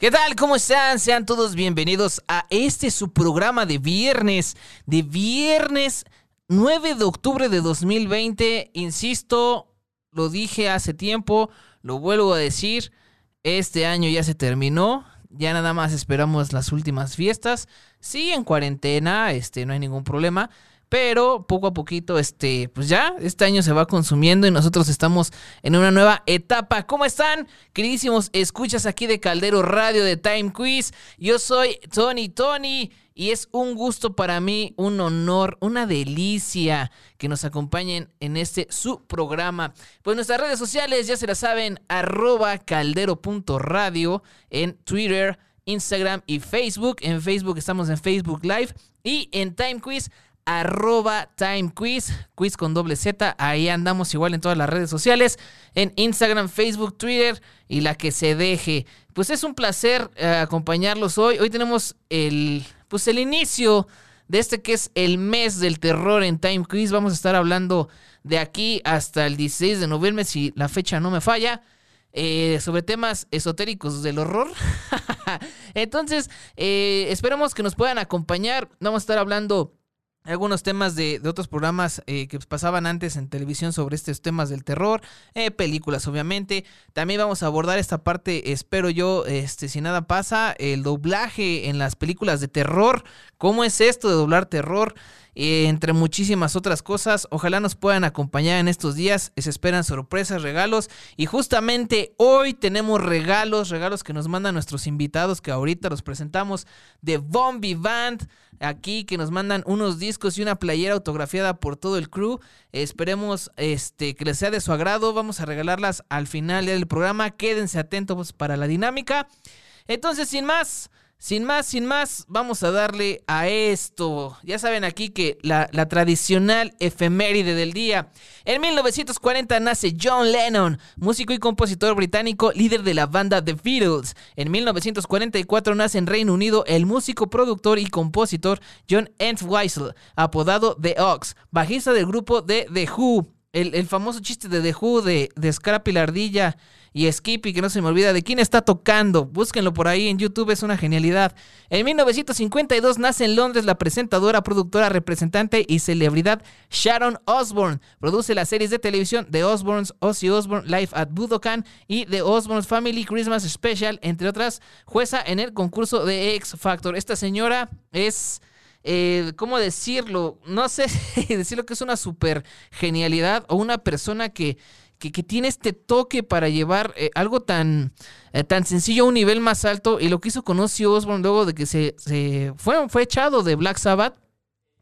¿Qué tal? ¿Cómo están? Sean todos bienvenidos a este su programa de viernes, de viernes 9 de octubre de 2020. Insisto, lo dije hace tiempo, lo vuelvo a decir, este año ya se terminó, ya nada más esperamos las últimas fiestas. Sí, en cuarentena, este, no hay ningún problema. Pero poco a poquito, este, pues ya, este año se va consumiendo y nosotros estamos en una nueva etapa. ¿Cómo están, queridísimos? Escuchas aquí de Caldero Radio de Time Quiz. Yo soy Tony Tony y es un gusto para mí, un honor, una delicia que nos acompañen en este su programa. Pues nuestras redes sociales ya se la saben, arroba caldero.radio en Twitter, Instagram y Facebook. En Facebook estamos en Facebook Live y en Time Quiz arroba Time Quiz, quiz con doble Z. Ahí andamos igual en todas las redes sociales, en Instagram, Facebook, Twitter y la que se deje. Pues es un placer eh, acompañarlos hoy. Hoy tenemos el, pues el inicio de este que es el mes del terror en Time Quiz. Vamos a estar hablando de aquí hasta el 16 de noviembre, si la fecha no me falla. Eh, sobre temas esotéricos del horror. Entonces, eh, esperamos que nos puedan acompañar. Vamos a estar hablando algunos temas de, otros programas eh, que pasaban antes en televisión sobre estos temas del terror, eh, películas obviamente. También vamos a abordar esta parte, espero yo, este, si nada pasa, el doblaje en las películas de terror. ¿Cómo es esto de doblar terror? Eh, entre muchísimas otras cosas. Ojalá nos puedan acompañar en estos días. Se esperan sorpresas, regalos. Y justamente hoy tenemos regalos, regalos que nos mandan nuestros invitados que ahorita los presentamos de Bombi Band aquí que nos mandan unos discos y una playera autografiada por todo el crew. Esperemos este, que les sea de su agrado. Vamos a regalarlas al final del programa. Quédense atentos para la dinámica. Entonces, sin más, sin más, sin más, vamos a darle a esto. Ya saben aquí que la, tradicional efeméride del día. En 1940 nace John Lennon, músico y compositor británico, líder de la banda The Beatles. En 1944 nace en Reino Unido el músico, productor y compositor John Entwistle, apodado The Ox, bajista del grupo de The Who. El, famoso chiste de The Who de, de Scrappy la ardilla y Skippy, que no se me olvida de quién está tocando. Búsquenlo por ahí en YouTube, es una genialidad. En 1952 nace en Londres la presentadora, productora, representante y celebridad Sharon Osbourne. Produce las series de televisión The Osbournes, Ozzy Osbourne, Live at Budokan y The Osbournes Family Christmas Special, entre otras, jueza en el concurso de X Factor. Esta señora es... Eh, ¿cómo decirlo? No sé decirlo que es una super genialidad o una persona que que, tiene este toque para llevar eh, algo tan, eh, tan sencillo a un nivel más alto. Y lo que hizo con Ozzy Osbourne luego de que se, se fue, fue echado de Black Sabbath.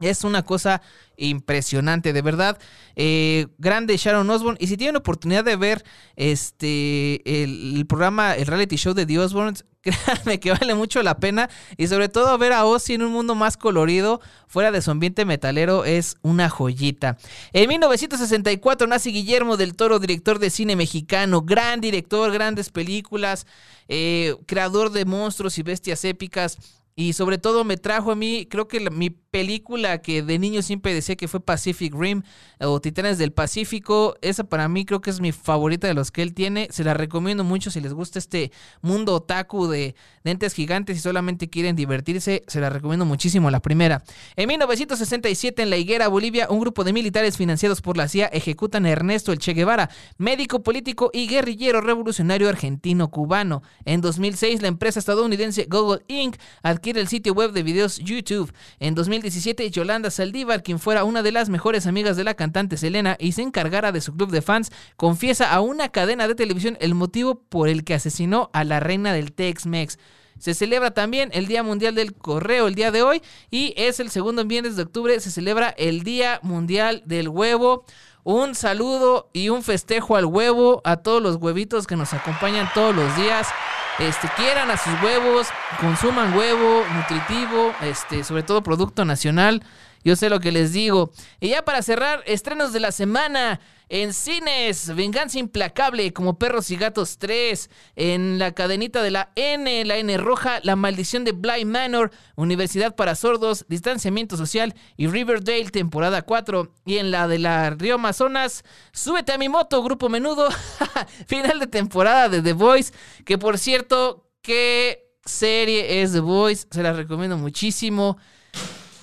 Es una cosa impresionante, de verdad. Eh, grande Sharon Osbourne. Y si tienen oportunidad de ver este el, programa, el reality show de The Osbournes, créanme que vale mucho la pena. Y sobre todo ver a Ozzy en un mundo más colorido, fuera de su ambiente metalero, es una joyita. En 1964 nace Guillermo del Toro, director de cine mexicano, gran director, grandes películas, eh, creador de monstruos y bestias épicas. Y sobre todo me trajo a mí, creo que mi película que de niño siempre decía que fue Pacific Rim o Titanes del Pacífico, esa para mí creo que es mi favorita de los que él tiene. Se la recomiendo mucho si les gusta este mundo otaku de dentes gigantes y solamente quieren divertirse, se la recomiendo muchísimo la primera. En 1967 en La Higuera, Bolivia, un grupo de militares financiados por la CIA ejecutan a Ernesto El Che Guevara, médico político y guerrillero revolucionario argentino-cubano. En 2006 la empresa estadounidense Google Inc. adquiere el sitio web de videos YouTube. En 2017 Yolanda Saldívar, quien fuera una de las mejores amigas de la cantante Selena y se encargara de su club de fans, confiesa a una cadena de televisión el motivo por el que asesinó a la reina del Tex-Mex. Se celebra también el Día Mundial del Correo el día de hoy y es el segundo viernes de octubre se celebra el Día Mundial del Huevo. Un saludo y un festejo al huevo, a todos los huevitos que nos acompañan todos los días. Este, quieran a sus huevos, consuman huevo nutritivo, este, sobre todo producto nacional. Yo sé lo que les digo. Y ya para cerrar, estrenos de la semana. En cines, Venganza Implacable, como Perros y Gatos 3. En la cadenita de la N, la N roja, La Maldición de Bly Manor, Universidad para Sordos, Distanciamiento Social y Riverdale, temporada 4. Y en la de la Río Amazonas, Súbete a mi moto, Grupo Menudo, final de temporada de The Voice. Que por cierto, que serie es The Voice, se la recomiendo muchísimo.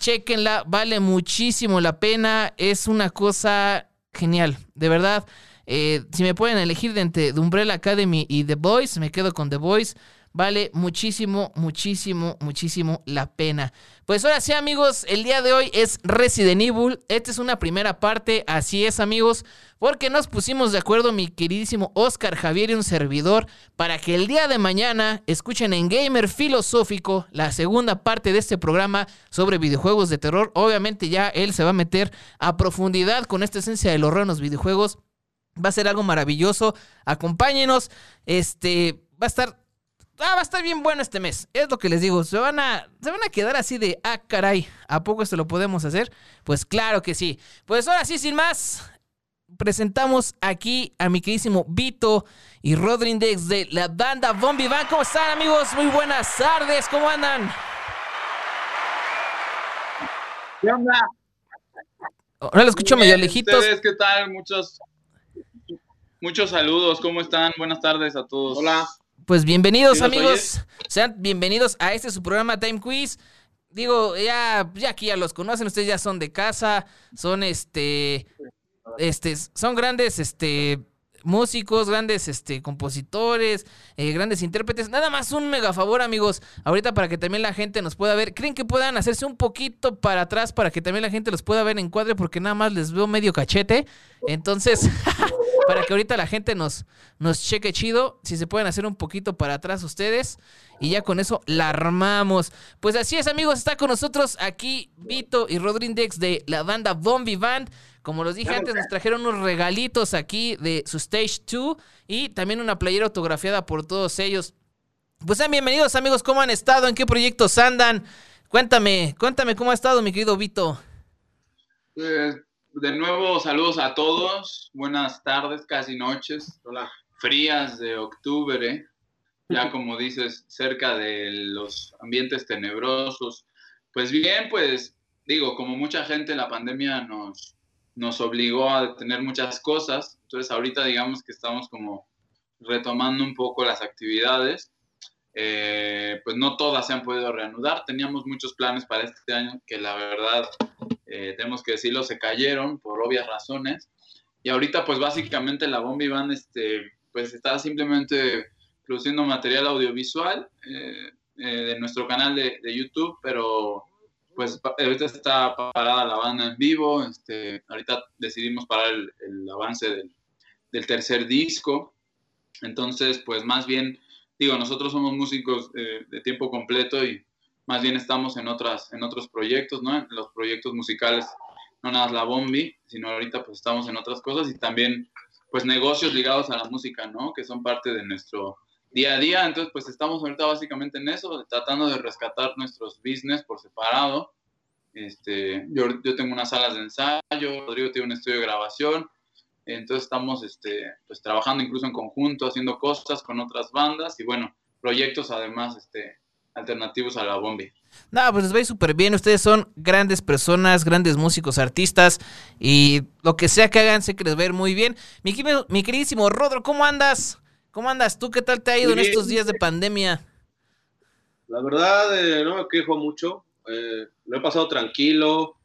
Chequenla, vale muchísimo la pena, es una cosa genial, de verdad. Eh, si me pueden elegir de entre The Umbrella Academy y The Voice, me quedo con The Voice. Vale muchísimo, muchísimo, muchísimo la pena. Pues ahora sí, amigos, el día de hoy es Resident Evil. Esta es una primera parte, así es, amigos, porque nos pusimos de acuerdo, mi queridísimo Oscar Javier y un servidor, para que el día de mañana escuchen en Gamer Filosófico la segunda parte de este programa sobre videojuegos de terror. Obviamente, ya él se va a meter a profundidad con esta esencia del horror en los videojuegos. Va a ser algo maravilloso. Acompáñenos. Este va a estar Ah, va a estar bien bueno este mes. Es lo que les digo. Se van a, se van a quedar así de, ah, caray, ¿a poco esto lo podemos hacer? Pues claro que sí. Pues ahora sí, sin más, presentamos aquí a mi queridísimo Vito y Rodríguez de la banda Bombi Van. ¿Cómo están, amigos? Muy buenas tardes. ¿Cómo andan? ¿Qué onda? Ahora lo escucho medio lejitos. ¿Qué tal? Muchos, muchos saludos. ¿Cómo están? Buenas tardes a todos. Hola. Pues bienvenidos amigos, sean bienvenidos a este su programa Time Quiz. Digo, ya, ya aquí ya los conocen, ustedes ya son de casa, son este, este, son grandes, este, músicos, grandes este, compositores, eh, grandes intérpretes. Nada más un mega favor, amigos. Ahorita para que también la gente nos pueda ver. ¿Creen que puedan hacerse un poquito para atrás para que también la gente los pueda ver en cuadro? Porque nada más les veo medio cachete. Entonces, para que ahorita la gente nos, nos cheque chido. Si se pueden hacer un poquito para atrás ustedes. Y ya con eso la armamos. Pues así es, amigos. Está con nosotros aquí Vito y Rodríguez de la banda Bombi Band. Como los dije antes, nos trajeron unos regalitos aquí de su Stage 2 y también una playera autografiada por todos ellos. Pues sean bienvenidos amigos, ¿cómo han estado? ¿En qué proyectos andan? Cuéntame, cuéntame cómo ha estado mi querido Vito. Pues, de nuevo, saludos a todos. Buenas tardes, casi noches. Hola. Frías de octubre, ya como dices, cerca de los ambientes tenebrosos. Pues bien, pues digo, como mucha gente, la pandemia nos, nos obligó a detener muchas cosas. Entonces ahorita digamos que estamos como retomando un poco las actividades. Eh, pues no todas se han podido reanudar. Teníamos muchos planes para este año que la verdad, eh, tenemos que decirlo, se cayeron por obvias razones. Y ahorita pues básicamente la Bombi Band este, pues está simplemente produciendo material audiovisual eh, de nuestro canal de, de YouTube, pero pues ahorita está parada la banda en vivo, este, ahorita decidimos parar el, avance del, del, tercer disco, entonces pues más bien, digo, nosotros somos músicos eh, de tiempo completo y más bien estamos en, otras, en otros proyectos, ¿no? En los proyectos musicales, no nada más la bombi, sino ahorita pues estamos en otras cosas y también pues negocios ligados a la música, ¿no? Que son parte de nuestro día a día. Entonces, pues estamos ahorita básicamente en eso, tratando de rescatar nuestros business por separado. Este, yo, yo tengo unas salas de ensayo, Rodrigo tiene un estudio de grabación. Entonces estamos este, pues, trabajando incluso en conjunto, haciendo cosas con otras bandas y bueno, proyectos además este, alternativos a la Bombi. No, pues les va súper bien. Ustedes son grandes personas, grandes músicos, artistas. Y lo que sea que hagan, sé que les va a ir muy bien. Mi, mi queridísimo Rodro, ¿cómo andas? ¿Cómo andas tú? ¿Qué tal te ha ido en estos días de pandemia? La verdad, eh, no me quejo mucho. Eh, lo he pasado tranquilo.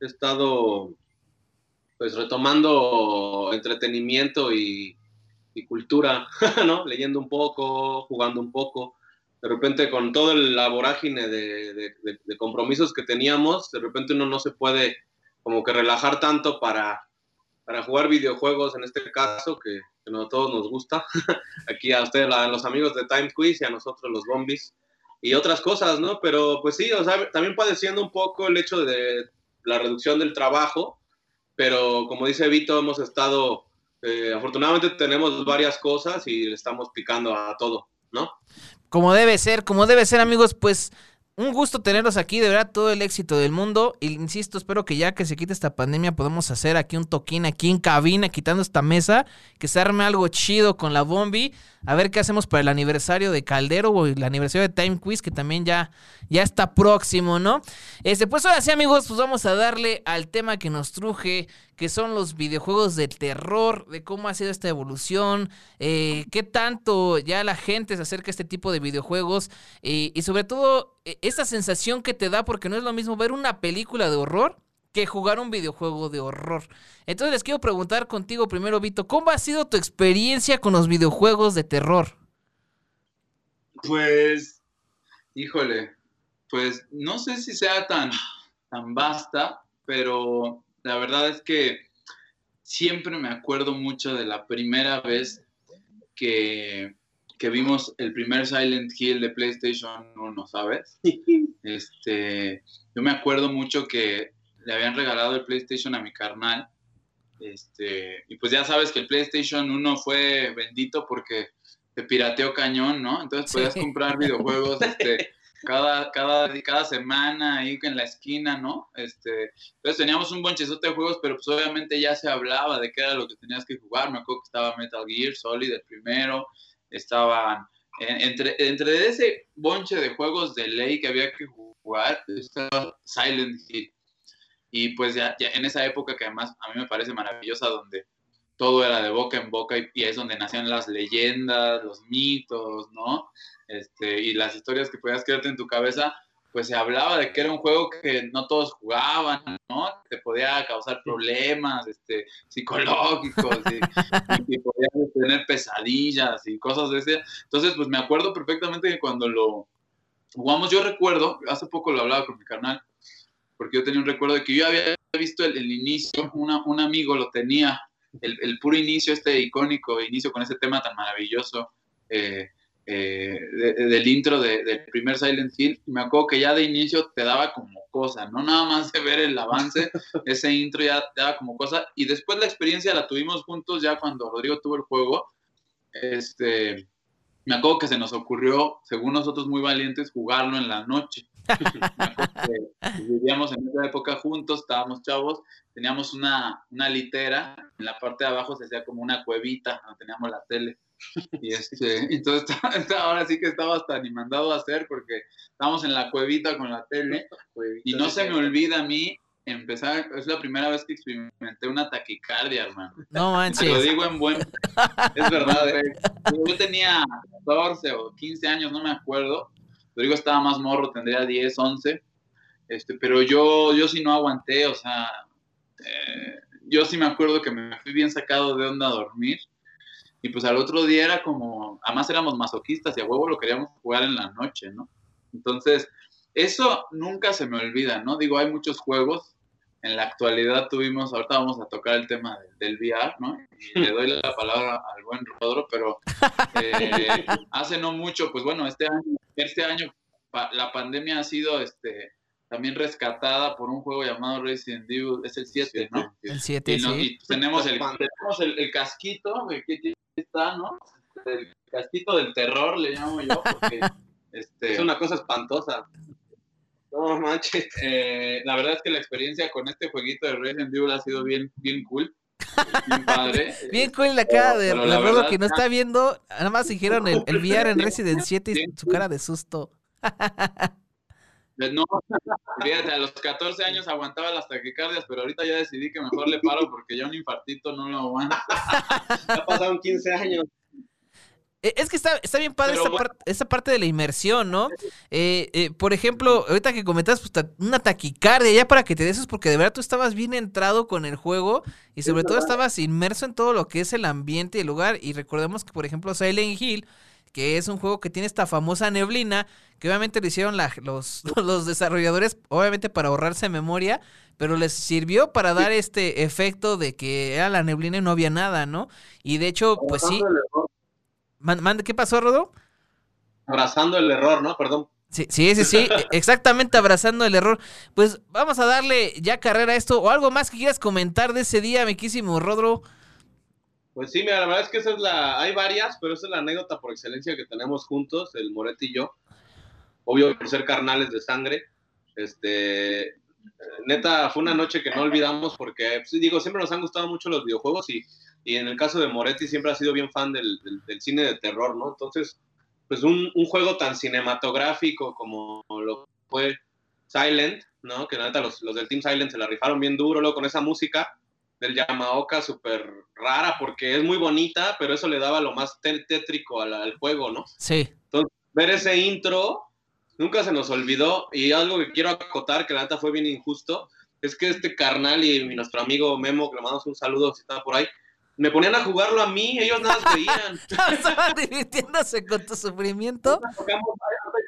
He estado pues retomando entretenimiento y, cultura, ¿no? Leyendo un poco, jugando un poco. De repente con todo el, la vorágine de, compromisos que teníamos, de repente uno no se puede como que relajar tanto para, para jugar videojuegos, en este caso, que, que a todos nos gusta. Aquí a ustedes, a los amigos de Time Quiz y a nosotros los Bombis y otras cosas, ¿no? Pero pues sí, o sea, también padeciendo un poco el hecho de la reducción del trabajo, pero como dice Vito, hemos estado, eh, afortunadamente tenemos varias cosas y le estamos picando a todo, ¿no? Como debe ser, como debe ser, amigos, pues un gusto tenerlos aquí, de verdad, todo el éxito del mundo. Y insisto, espero que ya que se quite esta pandemia podamos hacer aquí un toquín aquí en cabina, quitando esta mesa, que se arme algo chido con la Bombi. A ver qué hacemos para el aniversario de Caldero o el aniversario de Time Quiz, que también ya, ya está próximo, ¿no? Este, pues ahora sí, amigos, pues vamos a darle al tema que nos truje, que son los videojuegos de terror, de cómo ha sido esta evolución, eh, qué tanto ya la gente se acerca a este tipo de videojuegos eh, y sobre todo e, esa sensación que te da, porque no es lo mismo ver una película de horror que jugar un videojuego de horror. Entonces les quiero preguntar contigo primero, Vito, ¿cómo ha sido tu experiencia con los videojuegos de terror? Pues, híjole, pues no sé si sea tan, tan vasta, pero la verdad es que siempre me acuerdo mucho de la primera vez que, que vimos el primer Silent Hill de PlayStation 1, ¿sabes? Este, yo me acuerdo mucho que le habían regalado el PlayStation a mi carnal. Este, y pues ya sabes que el PlayStation 1 fue bendito porque te pirateó cañón, ¿no? Entonces podías comprar videojuegos este, cada, cada, cada semana ahí en la esquina, ¿no? Este, entonces teníamos un bonchezote de juegos, pero pues obviamente ya se hablaba de qué era lo que tenías que jugar. Me acuerdo que estaba Metal Gear Solid el primero, estaban entre, entre ese bonche de juegos de ley que había que jugar, estaba Silent Hill. Y pues ya, ya, en esa época que además a mí me parece maravillosa, donde todo era de boca en boca y, y es donde nacían las leyendas, los mitos, ¿no? Este, y las historias que podías crearte en tu cabeza, pues se hablaba de que era un juego que no todos jugaban, ¿no? Te podía causar problemas este, psicológicos y, y, podías tener pesadillas y cosas de ese. Entonces, pues me acuerdo perfectamente que cuando lo jugamos, yo recuerdo, hace poco lo hablaba con mi canal, porque yo tenía un recuerdo de que yo había visto el, el inicio, una, un amigo lo tenía, el, el, puro inicio, este icónico inicio con ese tema tan maravilloso eh, eh, de, del intro de, del primer Silent Hill. Y me acuerdo que ya de inicio te daba como cosa, no nada más de ver el avance, ese intro ya te daba como cosa. Y después la experiencia la tuvimos juntos ya cuando Rodrigo tuvo el juego. Este, me acuerdo que se nos ocurrió, según nosotros muy valientes, jugarlo en la noche. vivíamos en esa época juntos, estábamos chavos, teníamos una, una litera, en la parte de abajo se hacía como una cuevita, teníamos la tele. Y este, entonces ahora sí que estaba hasta ni mandado a hacer porque estábamos en la cuevita con la tele y no se me olvida a mí empezar, es la primera vez que experimenté una taquicardia, hermano. No manches. Lo digo en buen... Es verdad, ¿eh? yo tenía 14 o 15 años, no me acuerdo, Rodrigo estaba más morro, tendría 10, 11, este, pero yo, yo sí no aguanté, o sea, eh, yo sí me acuerdo que me fui bien sacado de onda a dormir, y pues al otro día era como, además éramos masoquistas y a huevo lo queríamos jugar en la noche, ¿no? Entonces, eso nunca se me olvida, ¿no? Digo, hay muchos juegos, en la actualidad tuvimos, ahorita vamos a tocar el tema del, del VR, ¿no? Y le doy la palabra al buen Rodro, pero eh, hace no mucho, pues bueno, este año, este año la pandemia ha sido este también rescatada por un juego llamado Resident Evil, es el 7, ¿no? El 7, y, no, sí. y tenemos, el, tenemos el, el casquito, que está, ¿no? El casquito del terror, le llamo yo, porque este, Es una cosa espantosa. No manches. eh, la verdad es que la experiencia con este jueguito de Resident Evil ha sido bien, bien cool, bien padre. Bien cool la cara de Pero la la Rodo verdad- que no está viendo. Nada más dijeron el, el VR en Resident 7 y su cara de susto. No, fíjate, a los 14 años aguantaba las taquicardias, pero ahorita ya decidí que mejor le paro porque ya un infartito no lo aguanto. Ya pasaron 15 años. Eh, Es que está, está bien padre esa, bueno. parte, esa parte de la inmersión, ¿no? Eh, eh, por ejemplo, ahorita que comentas pues, ta- una taquicardia, ya para que te des porque de verdad tú estabas bien entrado con el juego y sobre todo estabas inmerso en todo lo que es el ambiente y el lugar. Y recordemos que, por ejemplo, Silent Hill, que es un juego que tiene esta famosa neblina, que obviamente lo hicieron la- los, los desarrolladores, obviamente para ahorrarse memoria, pero les sirvió para dar este efecto de que era la neblina y no había nada, ¿no? Y de hecho, pues sí. Man- man- ¿Qué pasó, Rodo? Abrazando el error, ¿no? Perdón. Sí, sí, sí, sí, exactamente abrazando el error. Pues vamos a darle ya carrera a esto o algo más que quieras comentar de ese día, miquísimo Rodro. Pues sí, mira, la verdad es que esa es la. Hay varias, pero esa es la anécdota por excelencia que tenemos juntos, el Moretti y yo. Obvio, por ser carnales de sangre. Este. Neta, fue una noche que no olvidamos porque, pues, digo, siempre nos han gustado mucho los videojuegos y, y en el caso de Moretti siempre ha sido bien fan del, del- cine de terror, ¿no? Entonces, pues un, un juego tan cinematográfico como lo fue Silent, ¿no? Que neta los, los del Team Silent se la rifaron bien duro, luego con esa música, del Yamaoka súper rara porque es muy bonita, pero eso le daba lo más tétrico al, al, juego, ¿no? Sí. Entonces, ver ese intro nunca se nos olvidó y algo que quiero acotar, que la neta fue bien injusto, es que este carnal y nuestro amigo Memo, que le mandamos un saludo si está por ahí, me ponían a jugarlo a mí, ellos nada más veían. Estaban divirtiéndose con tu sufrimiento.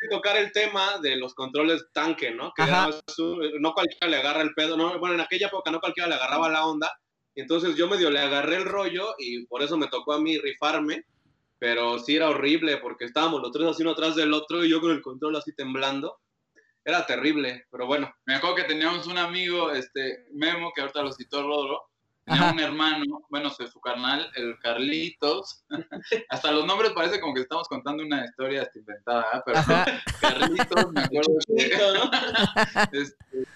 Que tocar el tema de los controles tanque, ¿no? Que no cualquiera le agarra el pedo, no, bueno, en aquella época no cualquiera le agarraba la onda, entonces yo medio le agarré el rollo y por eso me tocó a mí rifarme, pero sí era horrible porque estábamos los tres así uno atrás del otro y yo con el control así temblando. Era terrible, pero bueno. Me acuerdo que teníamos un amigo, este Memo, que ahorita lo citó Rodro, tenía un hermano, bueno, su carnal, el Carlitos. Hasta los nombres parece como que estamos contando una historia inventada, ¿eh? pero Carlitos, me acuerdo que, este,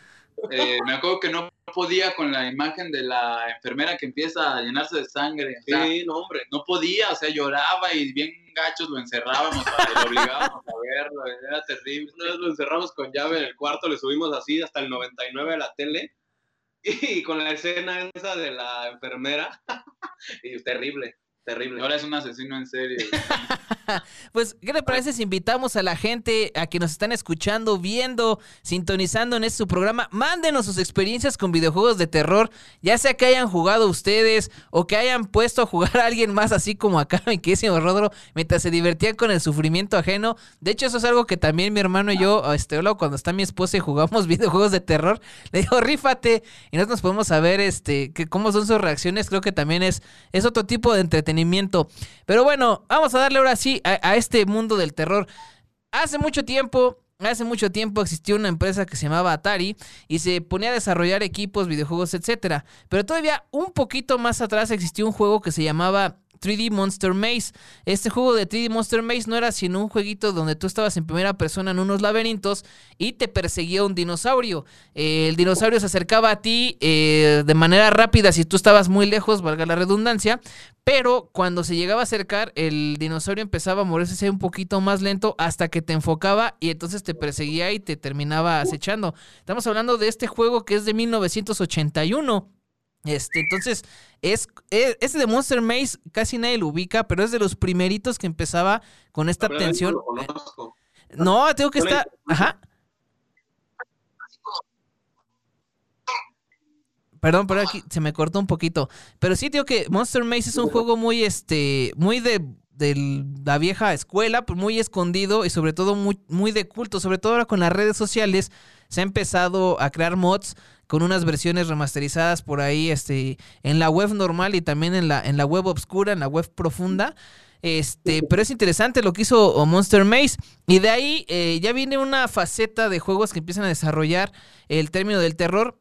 eh, me acuerdo que no podía con la imagen de la enfermera que empieza a llenarse de sangre. sí, no, hombre. No podía, o sea, lloraba y bien gachos lo encerrábamos, lo obligábamos a verlo, era terrible. Una vez lo encerramos con llave en el cuarto, le subimos así hasta el 99 a la tele y con la escena esa de la enfermera, y terrible. Terrible. Ahora es un asesino en serie. pues, ¿qué le parece si invitamos a la gente a que nos están escuchando, viendo, sintonizando en este programa? Mándenos sus experiencias con videojuegos de terror, ya sea que hayan jugado ustedes o que hayan puesto a jugar a alguien más así como acá, mi querísimo Rodro, mientras se divertían con el sufrimiento ajeno. De hecho, eso es algo que también mi hermano y yo, este, cuando está mi esposa y jugamos videojuegos de terror, le digo, rífate, y nosotros nos podemos saber este, que cómo son sus reacciones. Creo que también es, es otro tipo de entretenimiento pero bueno, vamos a darle ahora sí a, este mundo del terror. Hace mucho tiempo Hace mucho tiempo existió una empresa que se llamaba Atari y se ponía a desarrollar equipos, videojuegos, etc. Pero todavía un poquito más atrás existió un juego que se llamaba 3D Monster Maze. Este juego de 3D Monster Maze no era sino un jueguito donde tú estabas en primera persona en unos laberintos y te perseguía un dinosaurio. Eh, el dinosaurio se acercaba a ti eh, de manera rápida si tú estabas muy lejos, valga la redundancia, pero cuando se llegaba a acercar, el dinosaurio empezaba a moverse un poquito más lento hasta que te enfocaba y entonces te perseguía y te terminaba acechando. Estamos hablando de este juego que es de 1981. Este, entonces, es, es, este de Monster Maze casi nadie lo ubica, pero es de los primeritos que empezaba con esta tensión. No, tengo que estar. Ajá. Perdón, pero aquí se me cortó un poquito. Pero sí, digo que Monster Maze es un juego muy, este, muy de, de la vieja escuela, pues muy escondido y sobre todo muy, muy de culto. Sobre todo ahora con las redes sociales se ha empezado a crear mods con unas versiones remasterizadas por ahí este, en la web normal y también en la, en la web obscura, en la web profunda. Este, pero es interesante lo que hizo Monster Maze. Y de ahí eh, ya viene una faceta de juegos que empiezan a desarrollar el término del terror.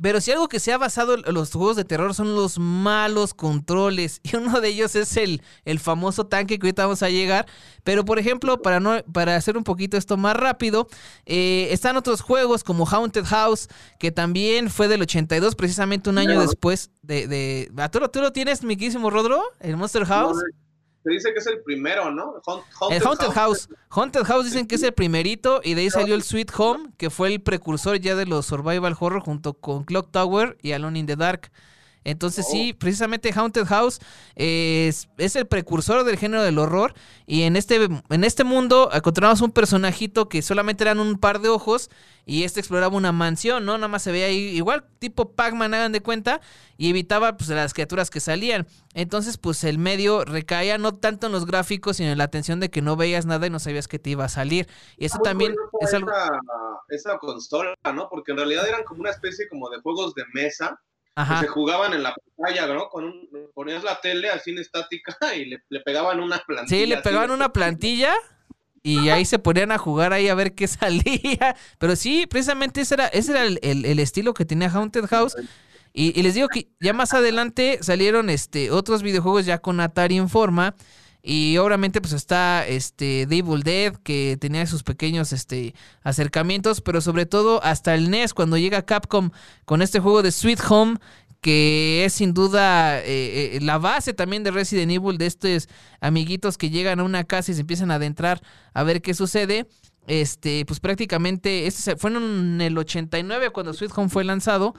Pero si algo que se ha basado en los juegos de terror son los malos controles. Y uno de ellos es el, el famoso tanque que ahorita vamos a llegar. Pero por ejemplo, para, no, para hacer un poquito esto más rápido, eh, están otros juegos como Haunted House, que también fue del 82, precisamente un año después de... de... ¿Tú, ¿Tú, lo tienes, mi querísimo Rodro? ¿El Monster House? Se dice que es el primero, ¿no? el Haunted House. Haunted House dicen que es el primerito y de ahí salió el Sweet Home, que fue el precursor ya de los Survival Horror junto con Clock Tower y Alone in the Dark. Entonces sí, oh. precisamente Haunted House es, es, el precursor del género del horror y en este, en este mundo encontramos un personajito que solamente eran un par de ojos y este exploraba una mansión, ¿no? Nada más se veía ahí igual tipo Pac-Man, hagan de cuenta, y evitaba pues las criaturas que salían. Entonces pues el medio recaía no tanto en los gráficos, sino en la atención de que no veías nada y no sabías que te iba a salir. Y eso también es algo... Esa, esa consola, ¿no? Porque en realidad eran como una especie como de juegos de mesa se jugaban en la pantalla, ¿no? Con un, ponías la tele así en estática y le, pegaban una plantilla. Sí, le pegaban una plantilla y ahí se ponían a jugar ahí a ver qué salía. Pero sí, precisamente ese era, ese era el, estilo que tenía Haunted House. Y, y, les digo que ya más adelante salieron este otros videojuegos ya con Atari en forma. Y obviamente pues está este Devil Dead que tenía sus pequeños este acercamientos, pero sobre todo hasta el NES cuando llega Capcom con este juego de Sweet Home que es sin duda eh, eh, la base también de Resident Evil de estos amiguitos que llegan a una casa y se empiezan a adentrar a ver qué sucede. Este, pues prácticamente este fue en el 89 cuando Sweet Home fue lanzado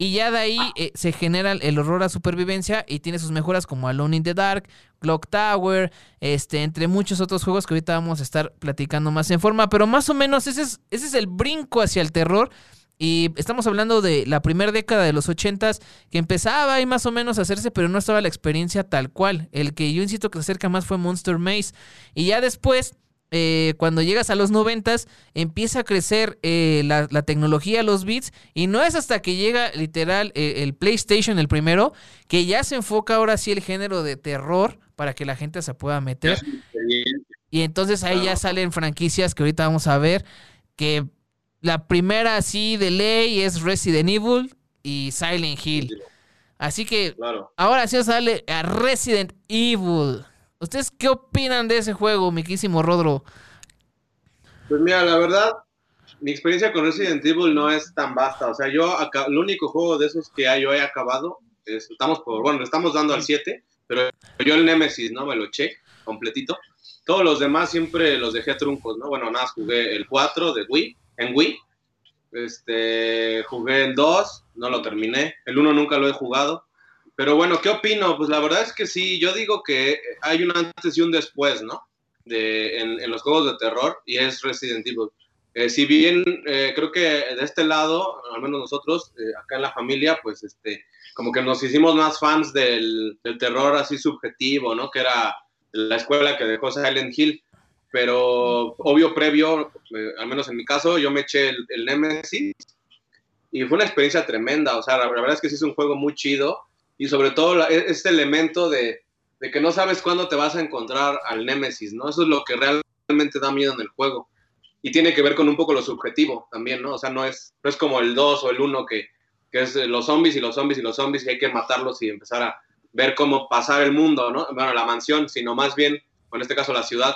Y ya de ahí eh, se genera el horror a supervivencia y tiene sus mejoras como Alone in the Dark, Clock Tower, este, entre muchos otros juegos que ahorita vamos a estar platicando más en forma. Pero más o menos ese es, ese es el brinco hacia el terror. Y estamos hablando de la primera década de los ochentas que empezaba ahí más o menos a hacerse, pero no estaba la experiencia tal cual. El que yo insisto que se acerca más fue Monster Maze. Y ya después eh, cuando llegas a los noventas, empieza a crecer eh, la, tecnología, los bits, y no es hasta que llega literal eh, el PlayStation, el primero, que ya se enfoca ahora sí el género de terror para que la gente se pueda meter. Y entonces ahí ya salen franquicias que ahorita vamos a ver, que la primera así de ley es Resident Evil y Silent Hill. Así que ahora sí sale a Resident Evil. ¿Ustedes qué opinan de ese juego, miquísimo Rodro? Pues mira, la verdad, mi experiencia con Resident Evil no es tan vasta. O sea, yo, acá, el único juego de esos que yo he acabado, estamos por, bueno, estamos dando al 7, pero yo el Nemesis, ¿no? Me lo eché completito. Todos los demás siempre los dejé truncos, ¿no? Bueno, nada, jugué el 4 de Wii, en Wii. Este, jugué el 2, no lo terminé. El 1 nunca lo he jugado. Pero bueno, ¿qué opino? Pues la verdad es que sí, yo digo que hay un antes y un después, ¿no? De, en, los juegos de terror y es Resident Evil. Eh, si bien eh, creo que de este lado, al menos nosotros, eh, acá en la familia, pues este, como que nos hicimos más fans del, terror así subjetivo, ¿no? Que era la escuela que dejó Silent Hill. Pero obvio previo, al menos en mi caso, yo me eché el Nemesis y fue una experiencia tremenda. O sea, la verdad es que sí es un juego muy chido y sobre todo e, este elemento de, que no sabes cuándo te vas a encontrar al Némesis, ¿no? Eso es lo que realmente da miedo en el juego. Y tiene que ver con un poco lo subjetivo también, ¿no? O sea, no es, no es como el 2 o el 1 que, que es los zombies y los zombies y los zombies y hay que matarlos y empezar a ver cómo pasar el mundo, ¿no? Bueno, la mansión, sino más bien, en este caso la ciudad.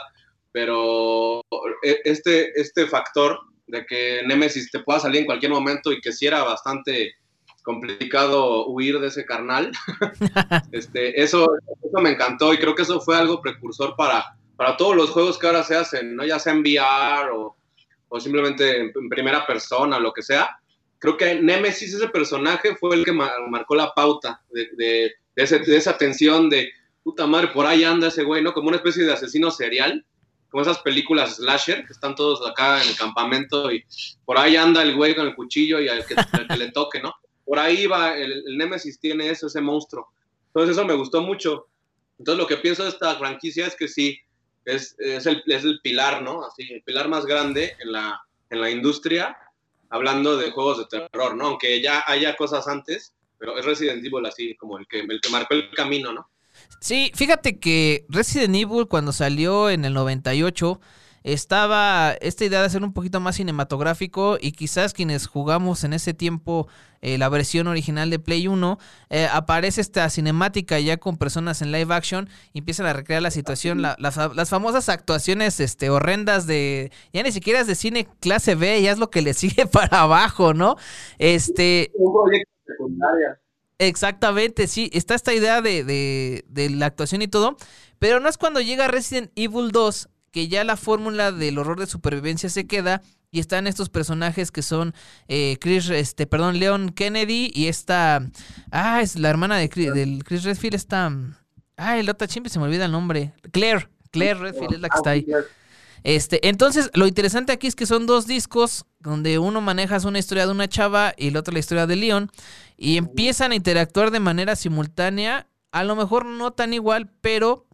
Pero e, este, este factor de que Némesis te pueda salir en cualquier momento y que sí era bastante complicado huir de ese carnal. este, eso, eso me encantó y creo que eso fue algo precursor para, para todos los juegos que ahora se hacen, ¿no? ya sea en VR o, o simplemente en, primera persona, lo que sea. Creo que Nemesis, ese personaje, fue el que marcó la pauta de, de, de, esa tensión de, puta madre, por ahí anda ese güey, ¿no? Como una especie de asesino serial, como esas películas slasher, que están todos acá en el campamento y por ahí anda el güey con el cuchillo y al que le toque, ¿no? Por ahí va, el, el Nemesis tiene eso, ese monstruo. Entonces eso me gustó mucho. Entonces lo que pienso de esta franquicia es que sí, es, es, el, es el pilar, ¿no? Así, el pilar más grande en la, en la industria, hablando de juegos de terror, ¿no? Aunque ya haya cosas antes, pero es Resident Evil así, como el que, el que marcó el camino, ¿no? Sí, fíjate que Resident Evil cuando salió en el 98 estaba esta idea de hacer un poquito más cinematográfico y quizás quienes jugamos en ese tiempo eh, la versión original de Play 1, eh, aparece esta cinemática ya con personas en live action y empiezan a recrear la situación, las, famosas actuaciones este, horrendas de, ya ni siquiera es de cine clase B, ya es lo que le sigue para abajo, ¿no? Este... Exactamente, sí, está esta idea de, de, de la actuación y todo, pero no es cuando llega Resident Evil 2 que ya la fórmula del horror de supervivencia se queda y están estos personajes que son eh, Chris, este, perdón, Leon Kennedy y esta, ah, es la hermana de Chris, del Chris Redfield, está, ah, el otra siempre se me olvida el nombre, Claire, Claire Redfield es la que está ahí. Este, entonces, lo interesante aquí es que son dos discos donde uno maneja una historia de una chava y el otro la historia de Leon y empiezan a interactuar de manera simultánea, a lo mejor no tan igual, pero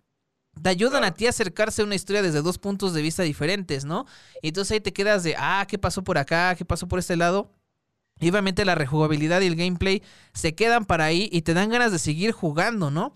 te ayudan a ti a acercarse a una historia desde dos puntos de vista diferentes, ¿no? Y entonces ahí te quedas de, ah, ¿qué pasó por acá? ¿Qué pasó por este lado? Y obviamente la rejugabilidad y el gameplay se quedan para ahí y te dan ganas de seguir jugando, ¿no?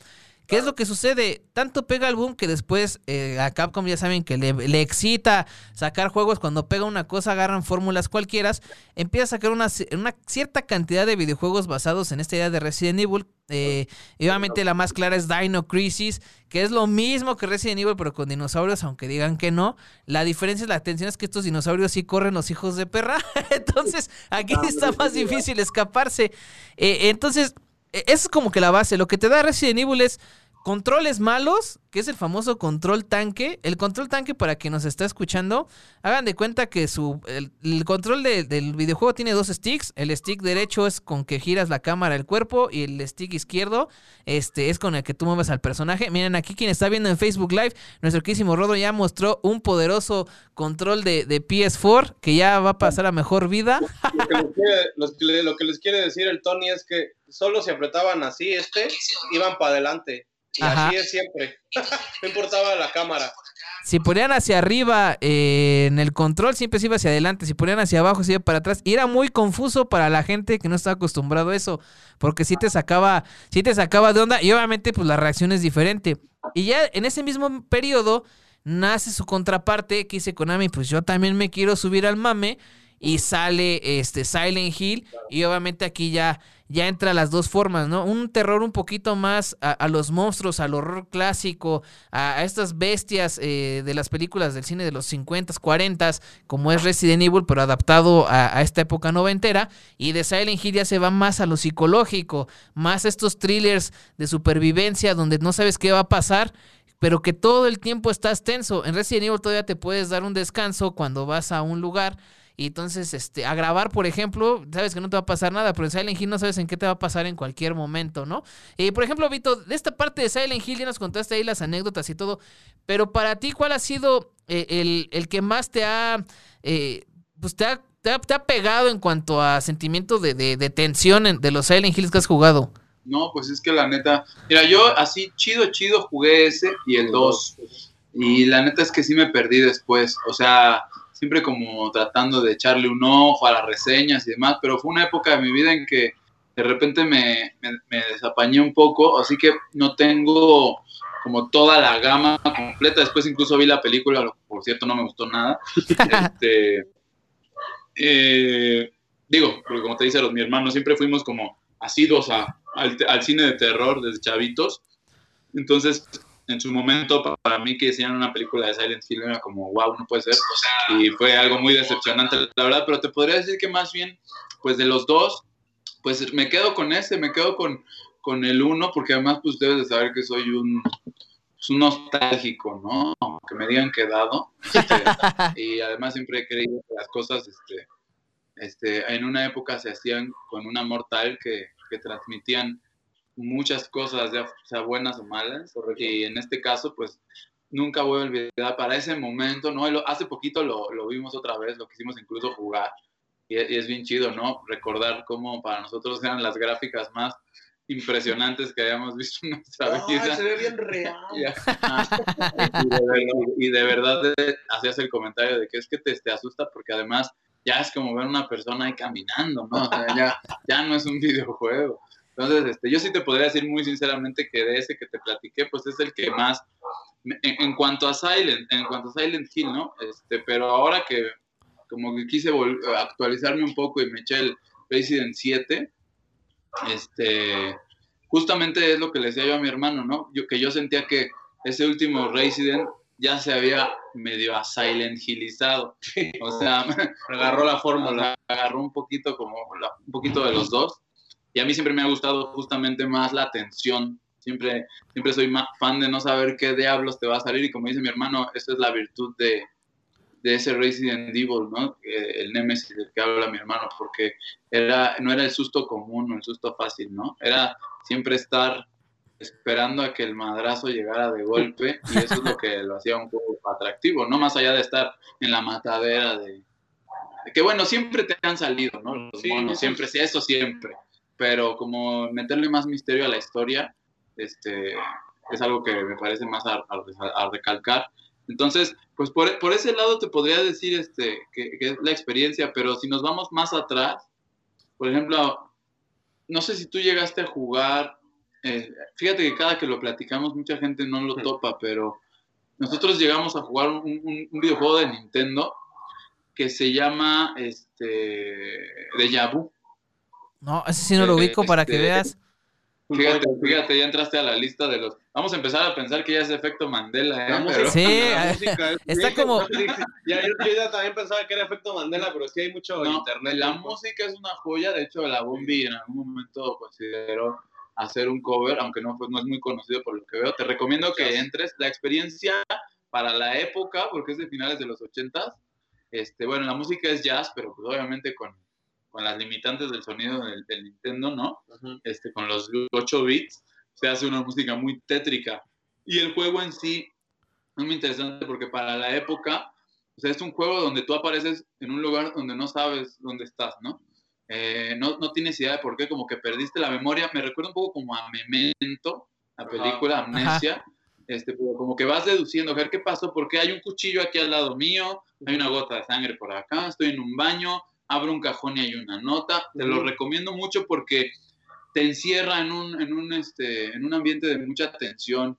¿Qué es lo que sucede? Tanto pega el boom que después eh, a Capcom ya saben que le, excita sacar juegos. Cuando pega una cosa, agarran fórmulas cualquiera. Empieza a sacar una, una, cierta cantidad de videojuegos basados en esta idea de Resident Evil. Eh, y obviamente la más clara es Dino Crisis, que es lo mismo que Resident Evil, pero con dinosaurios, aunque digan que no. La diferencia es la atención es que estos dinosaurios sí corren los hijos de perra. entonces, aquí está más difícil escaparse. Eh, entonces, e, es como que la base. Lo que te da Resident Evil es controles malos, que es el famoso control tanque. El control tanque, para quien nos está escuchando, hagan de cuenta que su el, control del videojuego tiene dos sticks. El stick derecho es con que giras la cámara el cuerpo y el stick izquierdo este, es con el que tú mueves al personaje. Miren, aquí quien está viendo en Facebook Live, nuestro querísimo Rodo ya mostró un poderoso control de, PS4 que ya va a pasar a mejor vida. lo, que lo que les quiere decir el Tony es que solo se apretaban así este, iban para adelante y así es siempre. no importaba la cámara. Si ponían hacia arriba eh, en el control, siempre se iba hacia adelante. Si ponían hacia abajo, se iba para atrás. Y era muy confuso para la gente que no estaba acostumbrado a eso. Porque sí te sacaba, sí te sacaba de onda. Y obviamente, pues la reacción es diferente. Y ya en ese mismo periodo nace su contraparte que dice Konami, pues yo también me quiero subir al mame. Y sale este Silent Hill. Y obviamente aquí ya ya entra las dos formas, ¿no? Un terror un poquito más a, los monstruos, al horror clásico, a, estas bestias eh, de las películas del cine de los 50s, 40s, como es Resident Evil, pero adaptado a, esta época noventera. Y de Silent Hill ya se va más a lo psicológico, más estos thrillers de supervivencia donde no sabes qué va a pasar pero que todo el tiempo estás tenso. En Resident Evil todavía te puedes dar un descanso cuando vas a un lugar y entonces, este, a grabar, por ejemplo, sabes que no te va a pasar nada, pero en Silent Hill no sabes en qué te va a pasar en cualquier momento, ¿no? Y por ejemplo, Vito, de esta parte de Silent Hill ya nos contaste ahí las anécdotas y todo, pero para ti, ¿cuál ha sido eh, el, que más te ha, eh, pues te ha, te ha, pegado en cuanto a sentimiento de, de, tensión de los Silent Hills que has jugado? No, pues es que la neta, mira, yo así chido, chido jugué ese y el 2. Y la neta es que sí me perdí después. O sea, siempre como tratando de echarle un ojo a las reseñas y demás, pero fue una época de mi vida en que de repente me, me, desapañé un poco, así que no tengo como toda la gama completa. Después incluso vi la película, por cierto no me gustó nada. este, eh, digo, porque como te dice los mi hermano, siempre fuimos como asidos a, al, al, cine de terror desde chavitos. Entonces, en su momento para mí que decían una película de Silent Hill era como, wow, no puede ser. Y fue algo muy decepcionante, la verdad, pero te podría decir que más bien, pues de los dos, pues me quedo con ese, me quedo con, con el uno, porque además pues debes de saber que soy un, pues, un nostálgico, ¿no? Que me digan quedado. Este, y además siempre he creído que las cosas, este, este, en una época se hacían con un amor tal que, que transmitían muchas cosas, ya sea buenas o malas, y en este caso, pues nunca voy a olvidar para ese momento, ¿no? Hace poquito lo, lo vimos otra vez, lo quisimos incluso jugar, y, es bien chido, ¿no? Recordar cómo para nosotros eran las gráficas más impresionantes que habíamos visto en nuestra vida. Se ve bien real. y, de verdad, eh, hacías el comentario de que es que te, te, asusta porque además ya es como ver una persona ahí caminando, ¿no? O sea, ya, ya no es un videojuego. Entonces, este, yo sí te podría decir muy sinceramente que de ese que te platiqué, pues es el que más, en, cuanto a Silent, en cuanto a Silent Hill, ¿no? Este, pero ahora que como que quise actualizarme un poco y me eché el Resident 7, este, justamente es lo que le decía yo a mi hermano, ¿no? Yo, que yo sentía que ese último Resident ya se había medio a Silent Hillizado. O sea, agarró la fórmula, agarró un poquito como un poquito de los dos y a mí siempre me ha gustado justamente más la atención. Siempre, siempre soy más fan de no saber qué diablos te va a salir. Y como dice mi hermano, esa es la virtud de, de ese Resident Evil, ¿no? El Nemesis del que habla mi hermano, porque era, no era el susto común o el susto fácil, ¿no? Era siempre estar esperando a que el madrazo llegara de golpe y eso es lo que lo hacía un poco atractivo, ¿no? Más allá de estar en la matadera de... que bueno, siempre te han salido, ¿no? Los sí, siempre, sí, eso siempre pero como meterle más misterio a la historia, este, es algo que me parece más a, recalcar. Entonces, pues por, por, ese lado te podría decir este, que, es la experiencia, pero si nos vamos más atrás, por ejemplo, no sé si tú llegaste a jugar, eh, fíjate que cada que lo platicamos mucha gente no lo topa, pero nosotros llegamos a jugar un, un videojuego de Nintendo que se llama este, Deja Vu. No, ese sí no lo ubico para que este, veas. Fíjate, fíjate, ya entraste a la lista de los. Vamos a empezar a pensar que ya es efecto Mandela, ¿eh? Sí, está como. Ya, yo, ya también pensaba que era efecto Mandela, pero es que hay mucho internet. La música es una joya, de hecho, la Bombi en algún momento consideró hacer un cover, aunque no, pues, no es muy conocido por lo que veo. Te recomiendo que entres. La experiencia para la época, porque es de finales de los 80 este, bueno, la música es jazz, pero pues obviamente con, con las limitantes del sonido del, Nintendo, ¿no? este, con los 8 bits, se hace una música muy tétrica. Y el juego en sí es muy interesante porque para la época, o sea, es un juego donde tú apareces en un lugar donde no sabes dónde estás, ¿no? Eh, no, no, tienes idea de por qué, como que perdiste la memoria. Me recuerda un poco como a Memento, la película Amnesia. Este, como que vas deduciendo, a ver qué pasó, porque hay un cuchillo aquí al lado mío, hay una gota de sangre por acá, estoy en un baño, abro un cajón y hay una nota. Te lo recomiendo mucho porque te encierra en un, en un, este, en un ambiente de mucha tensión.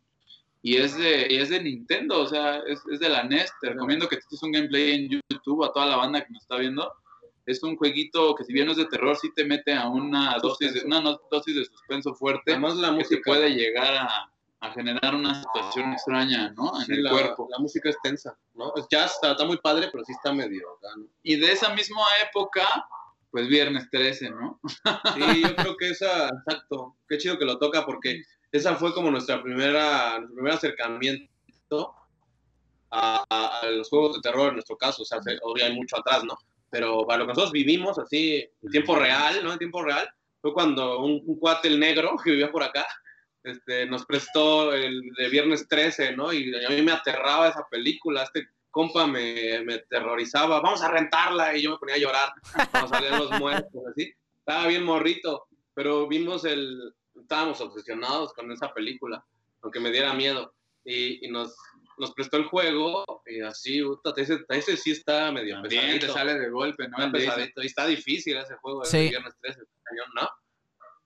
Y es de, y es de Nintendo, o sea, es, es de la NES. Te recomiendo que te un gameplay en YouTube a toda la banda que nos está viendo es un jueguito que si bien no es de terror, sí te mete a una dosis de, una dosis de suspenso fuerte Además, la música puede llegar a, generar una situación extraña, ¿no? En el cuerpo. La música es tensa, ¿no? Ya está, está muy padre, pero sí está medio... Y de esa misma época, pues Viernes 13, ¿no? sí, yo creo que esa, exacto, qué chido que lo toca porque esa fue como nuestra primera, nuestro primer acercamiento a, a, los juegos de terror en nuestro caso, o sea, obviamente hay mucho atrás, ¿no? pero para lo que nosotros vivimos así en tiempo real, ¿no? En tiempo real, fue cuando un, cuate el negro que vivía por acá, este, nos prestó el de Viernes 13, ¿no? Y a mí me aterraba esa película, este compa me, me aterrorizaba, vamos a rentarla, y yo me ponía a llorar cuando salían los muertos, así. Estaba bien morrito, pero vimos el, estábamos obsesionados con esa película, aunque me diera miedo, y, y nos, nos prestó el juego y así, ese, ese sí está medio También te sale de golpe, ¿no? pesadito. Y está difícil ese juego sí. de Viernes 13, ¿no?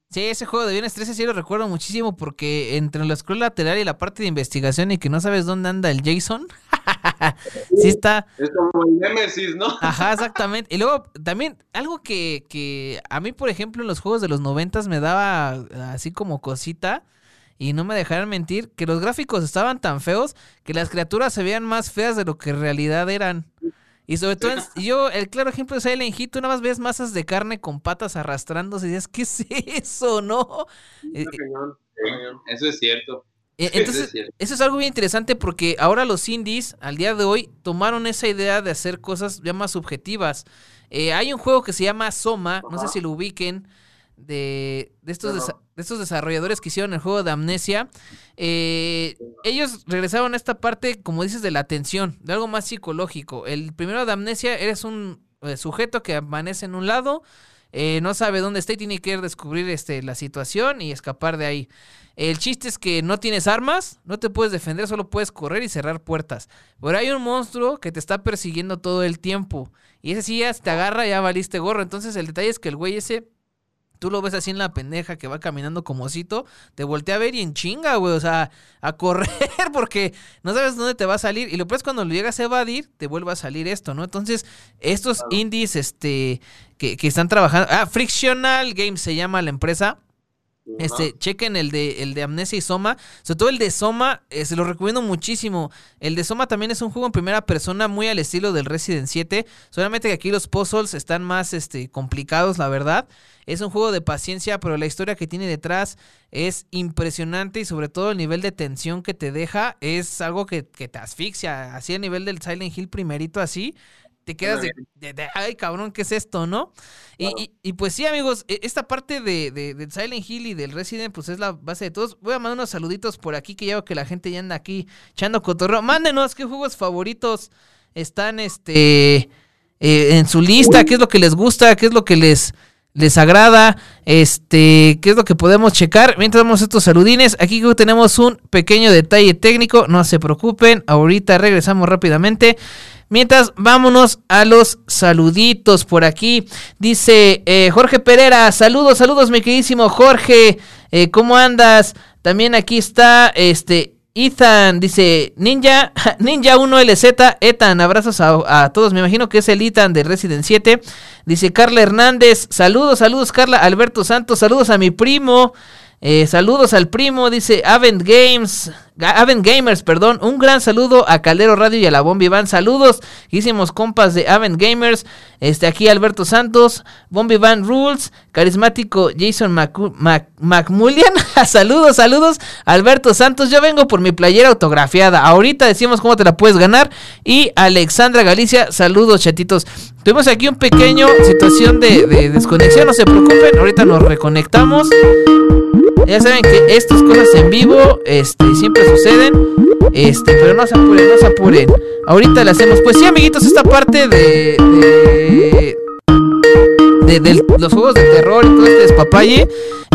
Sí, ese juego de Viernes 13 sí lo recuerdo muchísimo porque entre la escuela lateral y la parte de investigación y que no sabes dónde anda el Jason, sí está... Es como el Nemesis, ¿no? Ajá, exactamente. Y luego también algo que, que a mí, por ejemplo, en los juegos de los noventas me daba así como cosita y no me dejarán mentir, que los gráficos estaban tan feos que las criaturas se veían más feas de lo que en realidad eran. Y sobre todo, yo, el claro ejemplo de Silent Hill, tú nada más ves masas de carne con patas arrastrándose y dices, ¿qué es eso, no? Eh, eso es cierto. Eh, entonces, eso es algo bien interesante porque ahora los indies, al día de hoy, tomaron esa idea de hacer cosas ya más subjetivas. Eh, hay un juego que se llama Soma, no sé si lo ubiquen, de, de estos, de estos desarrolladores que hicieron el juego de Amnesia. Eh, ellos regresaron a esta parte, como dices, de la atención, de algo más psicológico. El primero de Amnesia eres un eh, sujeto que amanece en un lado, eh, no sabe dónde está y tiene que descubrir este, la situación y escapar de ahí. El chiste es que no tienes armas, no te puedes defender, solo puedes correr y cerrar puertas. Pero hay un monstruo que te está persiguiendo todo el tiempo. Y ese sí ya te agarra, ya valiste gorro. Entonces el detalle es que el güey ese Tú lo ves así en la pendeja que va caminando como osito, te voltea a ver y en chinga, güey, o sea, a correr porque no sabes dónde te va a salir. Y lo peor es cuando lo llegas a evadir, te vuelve a salir esto, ¿no? Entonces, estos indies, este, que, que están trabajando, ah, Frictional Games se llama la empresa, este, chequen el de, el de Amnesia y Soma. Sobre todo el de Soma, eh, se lo recomiendo muchísimo. El de Soma también es un juego en primera persona muy al estilo del Resident 7. Solamente que aquí los puzzles están más este, complicados, la verdad. Es un juego de paciencia, pero la historia que tiene detrás es impresionante y sobre todo el nivel de tensión que te deja es algo que, que te asfixia. Así a nivel del Silent Hill primerito así te quedas de, ay cabrón, ¿qué es esto, no? Y, y, pues sí, amigos, e, esta parte de, de, Silent Hill y del Resident, pues es la base de todos. Voy a mandar unos saluditos por aquí, que ya veo que la gente ya anda aquí echando cotorreo. Mándenos qué juegos favoritos están este eh, en su lista, qué es lo que les gusta, qué es lo que les les agrada, este, qué es lo que podemos checar. Mientras damos estos saludines, aquí tenemos un pequeño detalle técnico, no se preocupen, ahorita regresamos rápidamente. Mientras, vámonos a los saluditos por aquí. Dice eh, Jorge Pereira, saludos, saludos, mi queridísimo Jorge. Eh, ¿Cómo andas? También aquí está este Ethan, dice Ninja, Ninja 1LZ, Ethan, abrazos a, todos, me imagino que es el Ethan de Resident 7. Dice Carla Hernández, saludos, saludos Carla, Alberto Santos, saludos a mi primo. Eh, saludos al primo, dice Avent Games, Avent Gamers, perdón. Un gran saludo a Caldero Radio y a la Bombi Van. Saludos, hicimos compas de Avent Gamers. Este aquí Alberto Santos, Bombi Van Rules, carismático Jason McMullian. saludos, saludos, Alberto Santos. Yo vengo por mi playera autografiada. Ahorita decimos cómo te la puedes ganar. Y Alexandra Galicia, saludos, chatitos. Tuvimos aquí un pequeño situación de, de desconexión, no se preocupen. Ahorita nos reconectamos. Ya saben que estas cosas en vivo este, siempre suceden. Este, pero no se apuren, no se apuren. Ahorita le hacemos. Pues sí, amiguitos, esta parte de de, los juegos de terror y todo este despapalle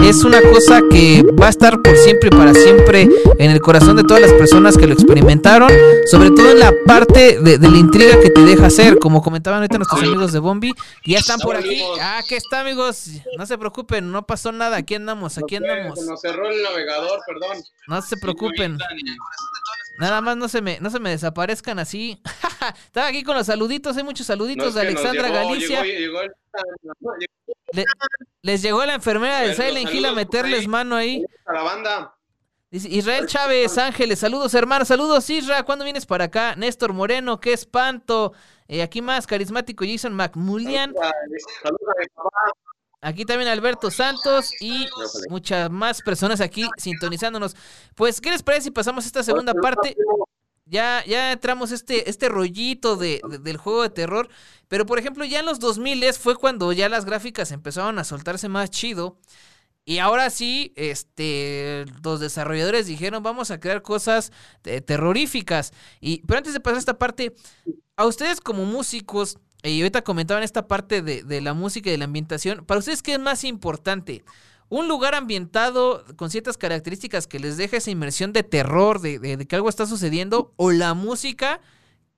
es una cosa que va a estar por siempre y para siempre en el corazón de todas las personas que lo experimentaron, sobre todo en la parte de, la intriga que te deja hacer, como comentaban ahorita nuestros amigos de Bombi, ya están por aquí. Ah, que está, amigos. No se preocupen, no pasó nada, aquí andamos, aquí andamos. nos cerró el navegador, perdón. No se preocupen. Nada más no se me, no se me desaparezcan así. Estaba aquí con los saluditos, hay muchos saluditos de Alexandra Galicia. les llegó la enfermera de Silent Hill a meterles mano ahí. A la banda. Israel Chávez, Ángeles, saludos hermanos, saludos Isra, ¿cuándo vienes para acá? Néstor Moreno, qué espanto. Eh, aquí más, carismático Jason McMullian. Aquí también Alberto Santos y muchas más personas aquí sintonizándonos. Pues, ¿qué les parece si pasamos a esta segunda parte? Ya, ya entramos este, este rollito de, del juego de terror. Pero, por ejemplo, ya en los 2000 fue cuando ya las gráficas empezaron a soltarse más chido. Y ahora sí, este, los desarrolladores dijeron, vamos a crear cosas eh, terroríficas. Y, pero antes de pasar a esta parte, a ustedes como músicos, y ahorita comentaban esta parte de, la música y de la ambientación. ¿Para ustedes qué es más importante? ¿Un lugar ambientado con ciertas características que les deja esa inmersión de terror, de, que algo está sucediendo? ¿O la música,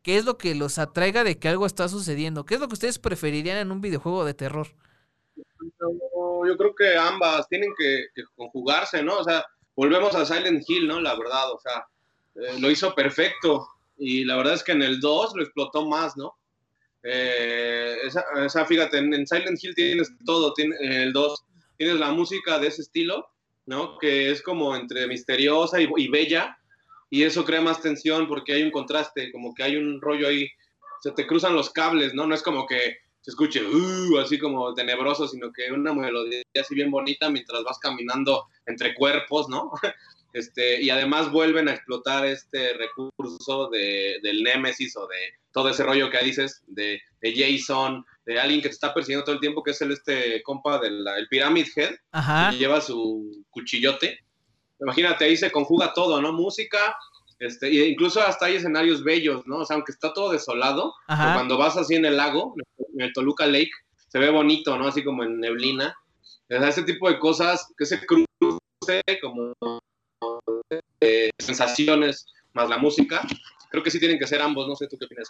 que es lo que los atraiga de que algo está sucediendo? ¿Qué es lo que ustedes preferirían en un videojuego de terror? Yo, creo que ambas tienen que, conjugarse, ¿no? O sea, volvemos a Silent Hill, ¿no? La verdad, o sea, eh, lo hizo perfecto. Y la verdad es que en el 2 lo explotó más, ¿no? Eh, esa, fíjate, en, Silent Hill tienes todo, tienes, el 2, tienes la música de ese estilo, ¿no? Que es como entre misteriosa y, bella, y eso crea más tensión porque hay un contraste, como que hay un rollo ahí, se te cruzan los cables, ¿no? No es como que se escuche uh, así como tenebroso, sino que una melodía así bien bonita mientras vas caminando entre cuerpos, ¿no? Este, y además vuelven a explotar este recurso de, del Némesis o de todo ese rollo que dices, de, de, Jason, de alguien que te está persiguiendo todo el tiempo, que es el este compa del el Pyramid Head, que lleva su cuchillote. Imagínate, ahí se conjuga todo, ¿no? Música, este, e incluso hasta hay escenarios bellos, ¿no? O sea, aunque está todo desolado, cuando vas así en el lago, en el Toluca Lake, se ve bonito, ¿no? Así como en neblina. O sea, ese tipo de cosas que se cruce como sensaciones más la música. Creo que sí tienen que ser ambos, no sé tú qué opinas.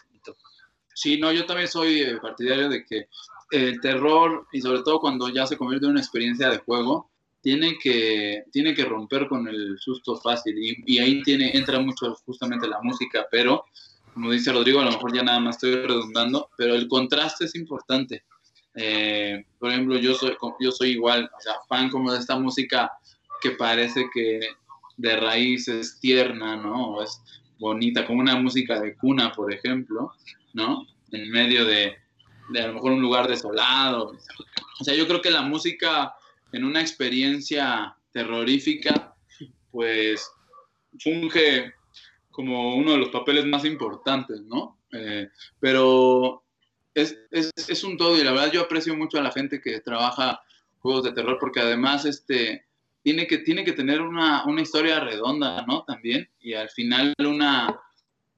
Sí, no, yo también soy eh, partidario de que el terror, y sobre todo cuando ya se convierte en una experiencia de juego, tiene que, tiene que romper con el susto fácil. Y, ahí tiene, entra mucho justamente la música, pero como dice Rodrigo, a lo mejor ya nada más estoy redundando, pero el contraste es importante. Eh, por ejemplo, yo soy, yo soy igual, o sea, fan como de esta música que parece que de raíz es tierna, ¿no? es bonita, como una música de cuna, por ejemplo, ¿no? En medio de, de a lo mejor un lugar desolado. O sea, yo creo que la música en una experiencia terrorífica, pues funge como uno de los papeles más importantes, ¿no? Eh, pero es, es, es, un todo y la verdad yo aprecio mucho a la gente que trabaja juegos de terror porque además este, tiene que, tiene que tener una, una historia redonda, ¿no? También, y al final una,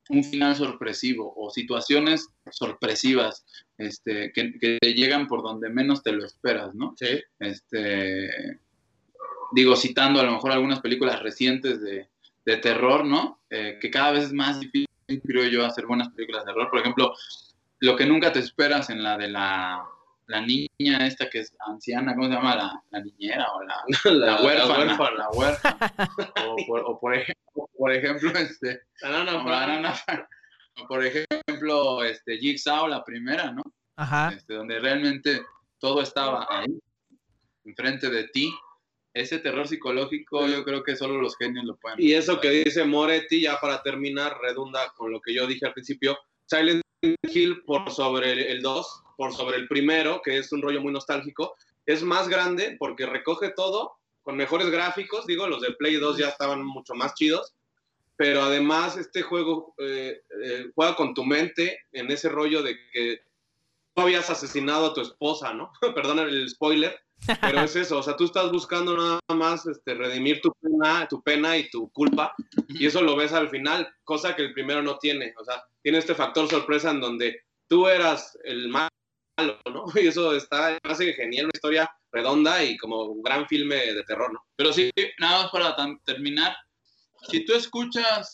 un final sorpresivo o situaciones sorpresivas este, que, que, llegan por donde menos te lo esperas, ¿no? Sí. Este, digo, citando a lo mejor algunas películas recientes de, de terror, ¿no? Eh, que cada vez es más difícil, creo yo, hacer buenas películas de terror. Por ejemplo, lo que nunca te esperas en la de la la niña esta que es anciana, ¿cómo se llama? La, la niñera o la, la, huérfana. La huérfana. o, por, o por, ejemplo, por ejemplo, este. o por ejemplo, este, Jigsaw, la primera, ¿no? Ajá. Este, donde realmente todo estaba ahí, enfrente de ti. ese terror psicológico yo creo que solo los genios lo pueden. Y eso que dice Moretti, ya para terminar, redunda con lo que yo dije al principio. Silent Hill por sobre el 2, por sobre el primero, que es un rollo muy nostálgico, es más grande porque recoge todo con mejores gráficos. Digo, los de Play 2 ya estaban mucho más chidos. Pero además este juego eh, eh, juega con tu mente en ese rollo de que tú habías asesinado a tu esposa, ¿no? Perdona el spoiler, pero es eso, o sea, tú estás buscando nada más este, redimir tu pena, tu pena y tu culpa, y eso lo ves al final, cosa que el primero no tiene, o sea, tiene este factor sorpresa en donde tú eras el malo, ¿no? Y eso está, hace genial, una historia redonda y como un gran filme de terror, ¿no? Pero sí, nada más para terminar, si tú escuchas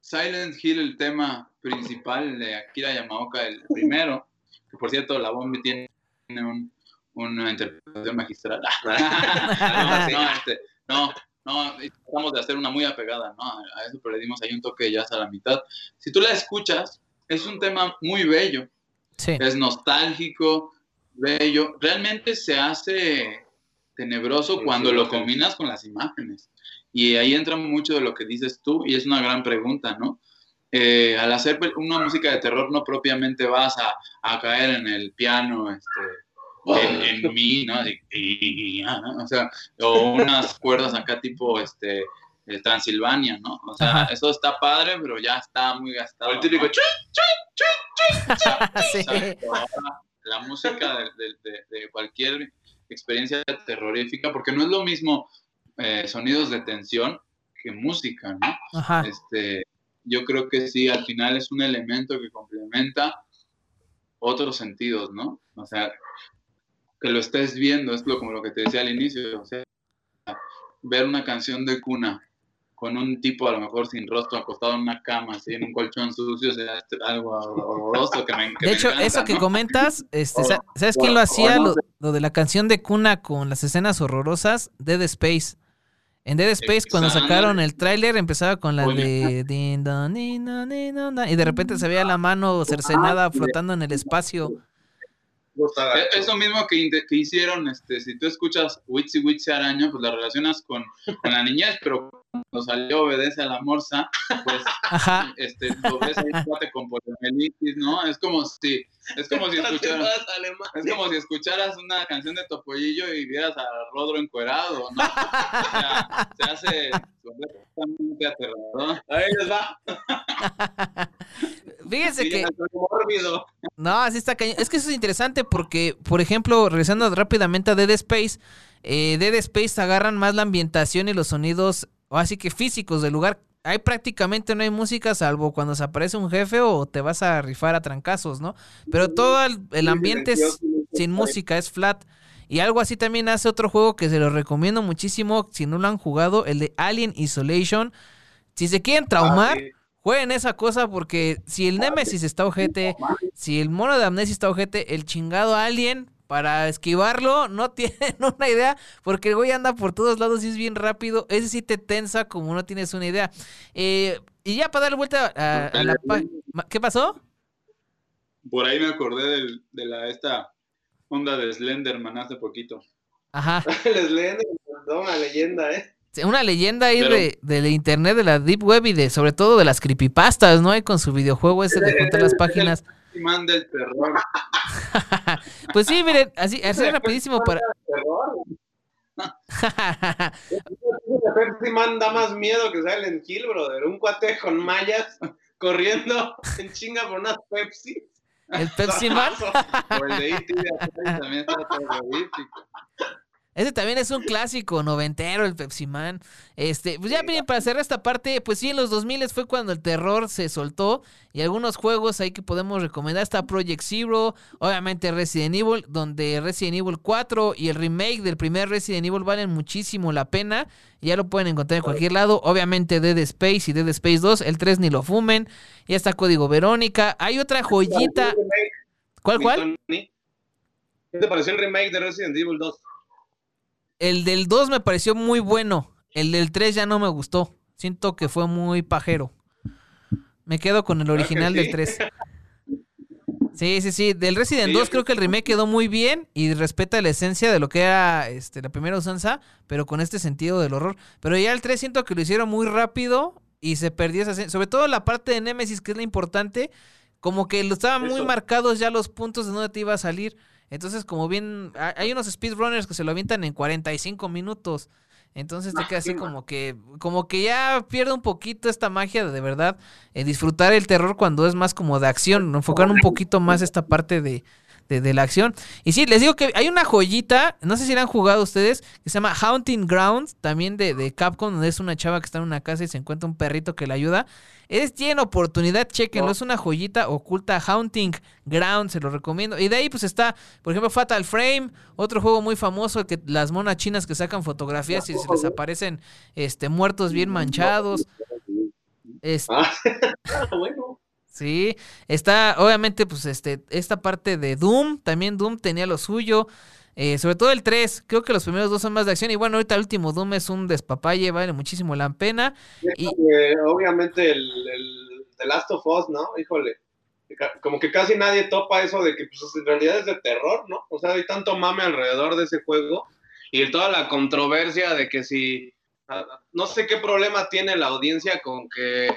Silent Hill, el tema principal de Akira Yamaoka, el primero, que por cierto la bomba tiene un una interpretación magistral. no, este, no, no, tratamos de hacer una muy apegada, ¿no? A eso, pero le dimos ahí un toque ya hasta la mitad. Si tú la escuchas, es un tema muy bello. Sí. Es nostálgico, bello. Realmente se hace tenebroso cuando lo combinas con las imágenes. Y ahí entra mucho de lo que dices tú, y es una gran pregunta, ¿no? Eh, al hacer una música de terror no propiamente vas a, a caer en el piano, este, en, mí, ¿no? o sea, o unas cuerdas acá tipo, este, eh, Transilvania, ¿no? O sea, eso está padre, pero ya está muy gastado. El típico La música de, cualquier experiencia terrorífica, porque no es lo mismo eh, sonidos de tensión que música, ¿no? Este, yo creo que sí, al final es un elemento que complementa otros sentidos, ¿no? O sea, que lo estés viendo, es lo, como lo que te decía al inicio, o sea, ver una canción de cuna con un tipo a lo mejor sin rostro acostado en una cama, así en un colchón sucio, sea, algo horroroso que me De hecho, eso que comentas, este, ¿sabes quién lo hacía? Lo, de la canción de cuna con las escenas horrorosas, Dead Space. En Dead Space, cuando sacaron el tráiler, empezaba con la de... Y de repente se veía la mano cercenada flotando en el espacio. Es lo mismo que, que, hicieron, este, si tú escuchas Witsi Witsi Araña, pues la relacionas con, con, la niñez, pero cuando salió Obedece a la Morsa, pues este, lo ves ahí con poliomielitis, ¿no? Es como si, es como si escucharas, es como si escucharas una canción de Topollillo y vieras a Rodro encuerado, ¿no? O sea, se hace completamente aterrador. Ahí les va. Fíjense que. No, así está cañón. Es que eso es interesante porque, por ejemplo, regresando rápidamente a Dead Space, eh, Dead Space agarran más la ambientación y los sonidos, así que físicos del lugar. Hay prácticamente no hay música salvo cuando se aparece un jefe o te vas a rifar a trancazos, ¿no? Pero todo el, ambiente es sin música, es flat. Y algo así también hace otro juego que se lo recomiendo muchísimo si no lo han jugado, el de Alien Isolation. Si se quieren traumar, ah, Jueguen esa cosa porque si el Nemesis está ojete, si el mono de Amnesia está ojete, el chingado alien para esquivarlo no tienen una idea porque el güey anda por todos lados y es bien rápido. Ese sí te tensa como no tienes una idea. Eh, y ya para darle vuelta a, la ¿Qué pasó? Por ahí me acordé de, la esta onda de Slenderman hace poquito. Ajá. el Slenderman, una leyenda, ¿eh? una leyenda ahí de, de, internet, de la deep web y de sobre todo de las creepypastas, ¿no? Y con su videojuego ese de contar las páginas. El del terror. pues sí, miren, así, así rapidísimo para. Pepsi Man da más miedo que en Kill, brother. Un cuate con mallas corriendo en chinga por unas Pepsi. ¿El Pepsi Man? o el de E.T. también está terrorífico. Ese también es un clásico noventero, el Pepsi Man. Este, pues ya miren, para cerrar esta parte, pues sí, en los 2000 fue cuando el terror se soltó. Y algunos juegos ahí que podemos recomendar está Project Zero, obviamente Resident Evil, donde Resident Evil 4 y el remake del primer Resident Evil valen muchísimo la pena. Ya lo pueden encontrar en cualquier lado. Obviamente Dead Space y Dead Space 2, el 3 ni lo fumen. Ya está Código Verónica. Hay otra joyita. ¿Cuál, cuál? ¿Qué te pareció el remake de Resident Evil 2? El del 2 me pareció muy bueno. El del 3 ya no me gustó. Siento que fue muy pajero. Me quedo con el original del 3. Sí, sí, sí. Del Resident 2 creo que el remake quedó muy bien y respeta la esencia de lo que era este, la primera usanza, pero con este sentido del horror. Pero ya el 3 siento que lo hicieron muy rápido y se perdió esa Sobre todo la parte de Nemesis, que es la importante, como que lo estaban muy marcados ya los puntos de donde te iba a salir. Entonces, como bien, hay unos speedrunners que se lo avientan en 45 minutos. Entonces te queda así como que, como que ya pierde un poquito esta magia de, de verdad eh, disfrutar el terror cuando es más como de acción, enfocar un poquito más esta parte de, de, la acción. Y sí, les digo que hay una joyita, no sé si la han jugado ustedes, que se llama Haunting Grounds, también de, de Capcom, donde es una chava que está en una casa y se encuentra un perrito que le ayuda. Es, tiene oportunidad, chequenlo, es una joyita oculta, Haunting Grounds, se lo recomiendo. Y de ahí pues está, por ejemplo, Fatal Frame, otro juego muy famoso, que las monas chinas que sacan fotografías y se les aparecen este, muertos bien manchados. Este, bueno. Sí, está, obviamente, pues, este, esta parte de Doom, también Doom tenía lo suyo. Eh, sobre todo el 3, creo que los primeros dos son más de acción. Y bueno, ahorita el último Doom es un despapalle, vale muchísimo la pena. y... obviamente el, el The Last of Us, ¿no? Híjole, como que casi nadie topa eso de que pues, en realidad es de terror, ¿no? O sea, hay tanto mame alrededor de ese juego y toda la controversia de que si, ah, no sé qué problema tiene la audiencia con que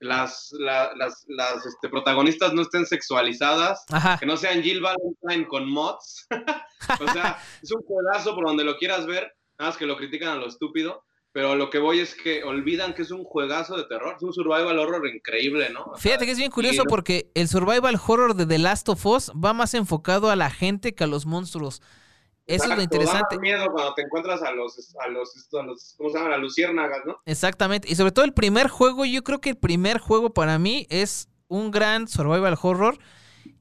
las, las, las este, protagonistas no estén sexualizadas, que no sean Jill Valentine con mods. o sea, es un pedazo por donde lo quieras ver, nada más que lo critican a lo estúpido. Pero lo que voy es que olvidan que es un juegazo de terror, es un survival horror increíble, ¿no? Fíjate que es bien curioso porque el survival horror de The Last of Us va más enfocado a la gente que a los monstruos. Eso es lo interesante. Da miedo cuando te encuentras a los, a los, a los, ¿cómo se llama? Las luciérnagas, ¿no? Exactamente. Y sobre todo el primer juego, yo creo que el primer juego para mí es un gran survival horror.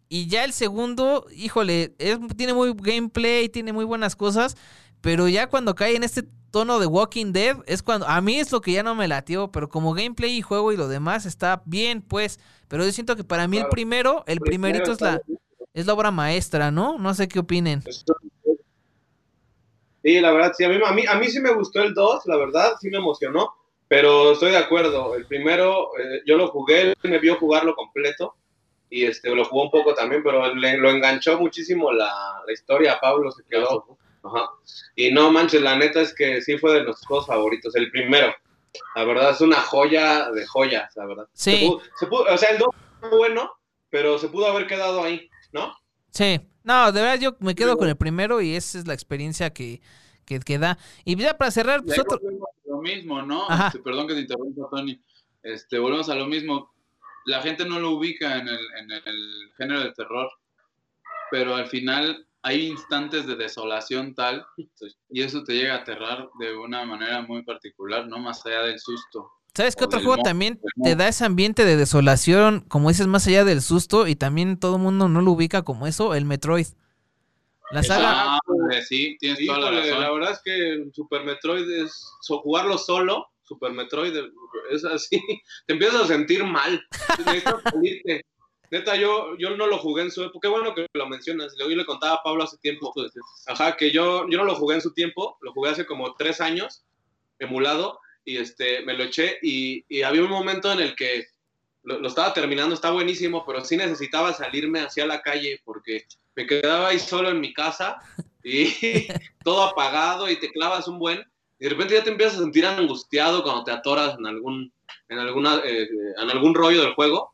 Y ya el segundo, híjole, tiene muy gameplay, tiene muy buenas cosas. Pero ya cuando cae en este tono de Walking Dead, es cuando. A mí es lo que ya no me latió. Pero como gameplay y juego y lo demás está bien, pues. Pero yo siento que para mí el primero, el primerito es la, es la obra maestra, ¿no? No sé qué opinen. Sí, la verdad, sí, a mí, a mí, a mí sí me gustó el 2, la verdad, sí me emocionó, pero estoy de acuerdo, el primero eh, yo lo jugué, él me vio jugarlo completo y este, lo jugó un poco también, pero le, lo enganchó muchísimo la, la historia, Pablo se quedó. Ajá. Y no manches, la neta es que sí fue de nuestros juegos favoritos, el primero. La verdad es una joya de joyas, la verdad. Sí. o sea, el 2 fue bueno, pero se pudo haber quedado ahí, ¿no? Sí. No, de verdad yo me quedo con el primero y esa es la experiencia que, que, da. Y ya para cerrar, pues Lo mismo, ¿no? Este, perdón que te interrumpa, Tony. Este, volvemos a lo mismo. La gente no lo ubica en el, en el género de terror, pero al final hay instantes de desolación tal y eso te llega a aterrar de una manera muy particular, ¿no? Más allá del susto. ¿Sabes qué otro juego también te da ese ambiente de desolación, como dices, más allá del susto, y también todo el mundo no lo ubica como eso? El Metroid. La saga. Ah, sí, tienes toda la razón. La verdad es que Super Metroid es jugarlo solo. Super Metroid es así. Te empiezas a sentir mal. Neta, yo, yo no lo jugué en su época. Qué bueno que lo mencionas. Yo le contaba a Pablo hace tiempo. Ajá, que yo, yo no lo jugué en su tiempo. Lo jugué hace como tres años, emulado y este, me lo eché y, había un momento en el que lo, estaba terminando, está buenísimo, pero sí necesitaba salirme hacia la calle porque me quedaba ahí solo en mi casa y todo apagado y te clavas un buen y de repente ya te empiezas a sentir angustiado cuando te atoras en algún, en alguna, eh, en algún rollo del juego.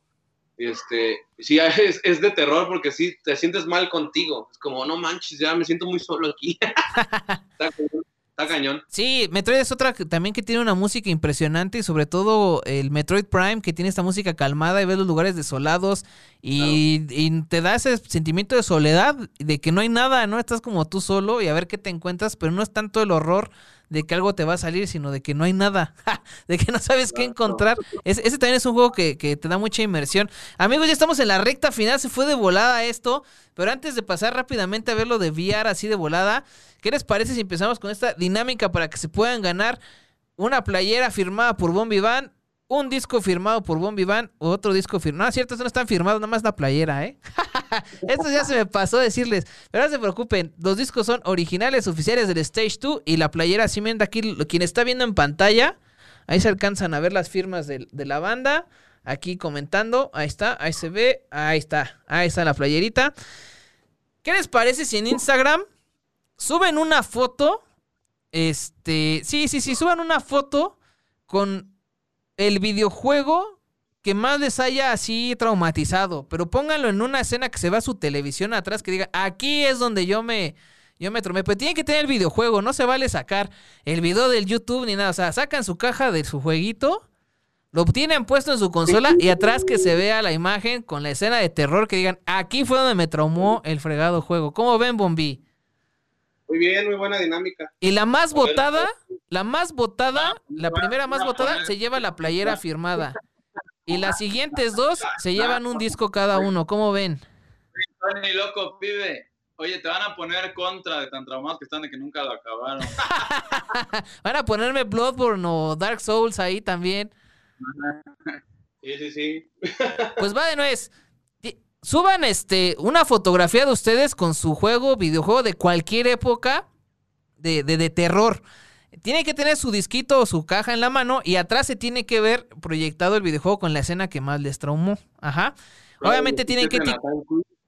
Y este, sí, es, es, de terror porque sí, te sientes mal contigo. Es como, no manches, ya me siento muy solo aquí. Está cañón. Sí, Metroid es otra también que tiene una música impresionante y sobre todo el Metroid Prime que tiene esta música calmada y ves los lugares desolados y, y, te da ese sentimiento de soledad, de que no hay nada, ¿no? Estás como tú solo y a ver qué te encuentras, pero no es tanto el horror de que algo te va a salir, sino de que no hay nada, de que no sabes qué encontrar. ese también es un juego que, que, te da mucha inmersión. Amigos, ya estamos en la recta final, se fue de volada esto, pero antes de pasar rápidamente a ver lo de VR así de volada, ¿qué les parece si empezamos con esta dinámica para que se puedan ganar una playera firmada por Bombi Van? Un disco firmado por Bombi Van, otro disco firmado. No, cierto, no están firmados, nada más la playera, ¿eh? Esto ya se me pasó decirles. Pero no se preocupen, los discos son originales, oficiales del Stage 2 y la playera, ven de aquí, quien está viendo en pantalla, ahí se alcanzan a ver las firmas de, la banda. aquí comentando. Ahí está, ahí se ve, ahí está, ahí está la playerita. ¿Qué les parece si en Instagram suben una foto? Este, sí, sí, sí, suban una foto con el videojuego que más les haya así traumatizado, pero pónganlo en una escena que se vea su televisión atrás, que diga, aquí es donde yo me, yo me tromé. Pero tiene que tener el videojuego, no se vale sacar el video del YouTube ni nada. O sea, sacan su caja de su jueguito, lo tienen puesto en su consola y atrás que se vea la imagen con la escena de terror que digan, aquí fue donde me traumó el fregado juego. ¿Cómo ven, Bombi? Muy bien, muy buena dinámica. Y la más votada, la más votada, la primera más votada se lleva la playera firmada. Y las siguientes dos se llevan un disco cada uno. ¿Cómo ven? Tony, loco, pibe. Oye, te van a poner contra de tan traumados que están de que nunca lo acabaron. van a ponerme Bloodborne o Dark Souls ahí también. Sí, sí, sí. Pues va de nuez. Suban este, una fotografía de ustedes con su juego, videojuego de cualquier época de, de, de terror. Tiene que tener su disquito o su caja en la mano y atrás se tiene que ver proyectado el videojuego con la escena que más les traumó. Ajá. Obviamente tienen que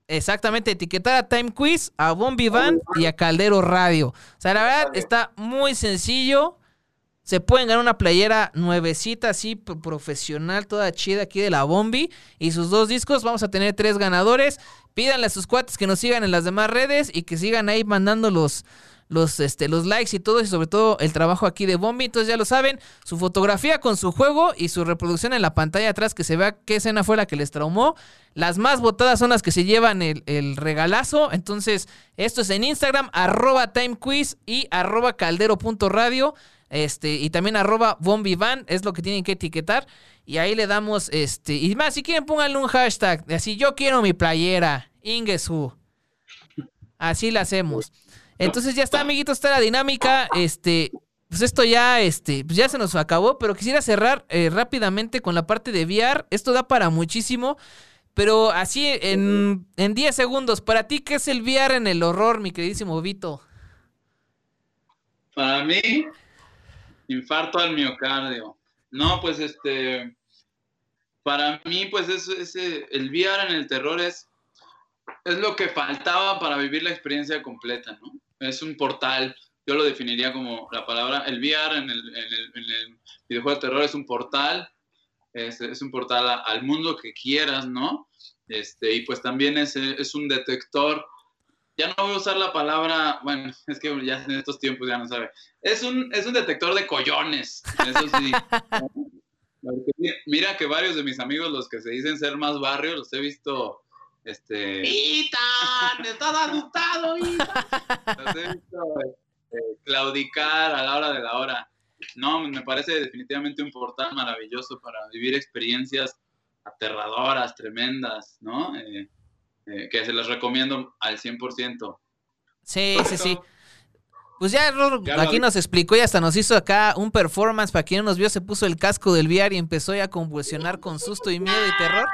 exactamente etiquetar a Time Quiz, a Bombi Van y a Caldero Radio. O sea, la verdad está muy sencillo. Se pueden ganar una playera nuevecita, así profesional, toda chida aquí de la Bombi. Y sus dos discos. Vamos a tener tres ganadores. Pídanle a sus cuates que nos sigan en las demás redes y que sigan ahí mandando los, este, los likes y todo, y sobre todo el trabajo aquí de Bombi. Entonces ya lo saben, su fotografía con su juego y su reproducción en la pantalla atrás, que se vea qué escena fue la que les traumó. Las más votadas son las que se llevan el, el regalazo. Entonces, esto es en Instagram, arroba timequiz y arroba caldero.radio. Este, y también arroba bombivan, es lo que tienen que etiquetar. Y ahí le damos, este, y más, si quieren pónganle un hashtag, así, yo quiero mi playera, Ingesu. Así la hacemos. Entonces ya está, amiguitos, está la dinámica. Este, pues esto ya, este, pues ya se nos acabó, pero quisiera cerrar eh, rápidamente con la parte de VR. Esto da para muchísimo. Pero así en, en 10 segundos, para ti, ¿qué es el VR en el horror, mi queridísimo Vito? Para mí, infarto al miocardio. No, pues este, para mí, pues es, ese, el VR en el terror es, es lo que faltaba para vivir la experiencia completa, ¿no? Es un portal, yo lo definiría como la palabra, el VR en el, en el, en el videojuego de terror es un portal, es, es un portal al mundo que quieras, ¿no? Este, y pues también es, es un detector ya no voy a usar la palabra, bueno, es que ya en estos tiempos ya no sabe. Es un, es un detector de collones, eso sí. Mira que varios de mis amigos, los que se dicen ser más barrios, los he visto, este... ¡Itan! ¡Estás asustado, Itan! Los he visto este, claudicar a la hora de la hora. No, me parece definitivamente un portal maravilloso para vivir experiencias aterradoras, tremendas, ¿no? Eh, eh, que se los recomiendo al 100%. Sí, sí, sí. Pues ya, ya aquí nos explicó y hasta nos hizo acá un performance. Para quien no nos vio, se puso el casco del VR y empezó ya a convulsionar con susto y miedo y terror.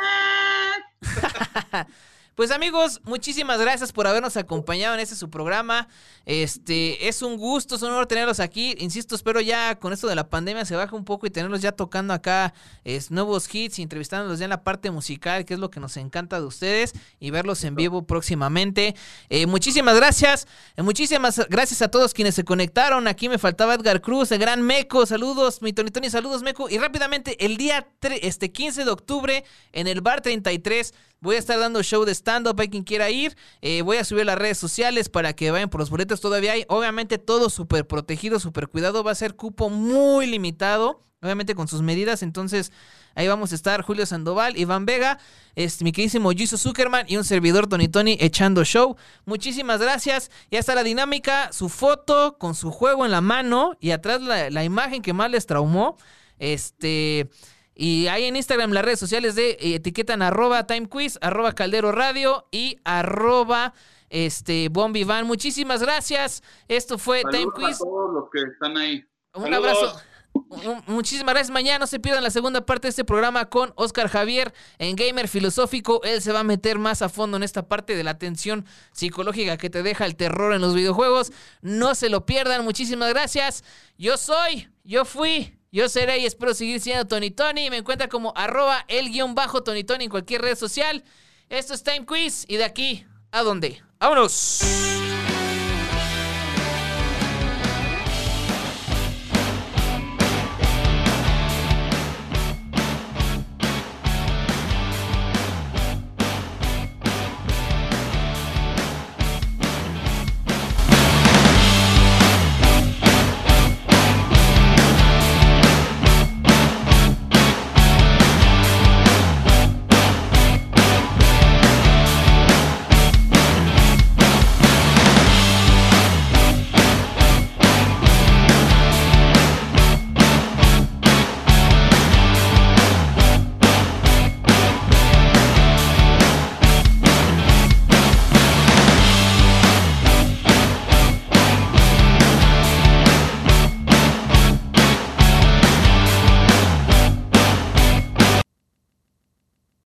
Pues amigos, muchísimas gracias por habernos acompañado en este su programa. Este es un gusto, es un honor tenerlos aquí. Insisto, espero ya con esto de la pandemia se baje un poco y tenerlos ya tocando acá es, nuevos hits y entrevistándolos ya en la parte musical, que es lo que nos encanta de ustedes, y verlos en vivo próximamente. Eh, muchísimas gracias, eh, muchísimas gracias a todos quienes se conectaron. Aquí me faltaba Edgar Cruz, el gran Meco, saludos, mi Tony Tony, saludos Meco. Y rápidamente, el día este 15 de octubre en el Bar 33 Voy a estar dando show de stand-up, hay quien quiera ir. Eh, voy a subir las redes sociales para que vayan por los boletos. Todavía hay, obviamente, todo súper protegido, súper cuidado. Va a ser cupo muy limitado, obviamente con sus medidas. Entonces, ahí vamos a estar Julio Sandoval, Iván Vega, este, mi queridísimo Jesus Zuckerman y un servidor Tony Tony echando show. Muchísimas gracias. Ya está la dinámica, su foto con su juego en la mano y atrás la, la imagen que más les traumó. Este. Y ahí en Instagram, las redes sociales de eh, etiquetan arroba timequiz, arroba caldero radio y arroba este Bombi Van. Muchísimas gracias. Esto fue Time Quiz. A todos los que están ahí. Un Saludos. abrazo. Muchísimas gracias. Mañana no se pierdan la segunda parte de este programa con Oscar Javier en Gamer Filosófico. Él se va a meter más a fondo en esta parte de la tensión psicológica que te deja el terror en los videojuegos. No se lo pierdan. Muchísimas gracias. Yo soy, yo fui, Yo seré y espero seguir siendo Tony Tony. Me encuentra como arroba el guion bajo Tony Tony en cualquier red social. Esto es Time Quiz y de aquí a dónde. ¡Vámonos!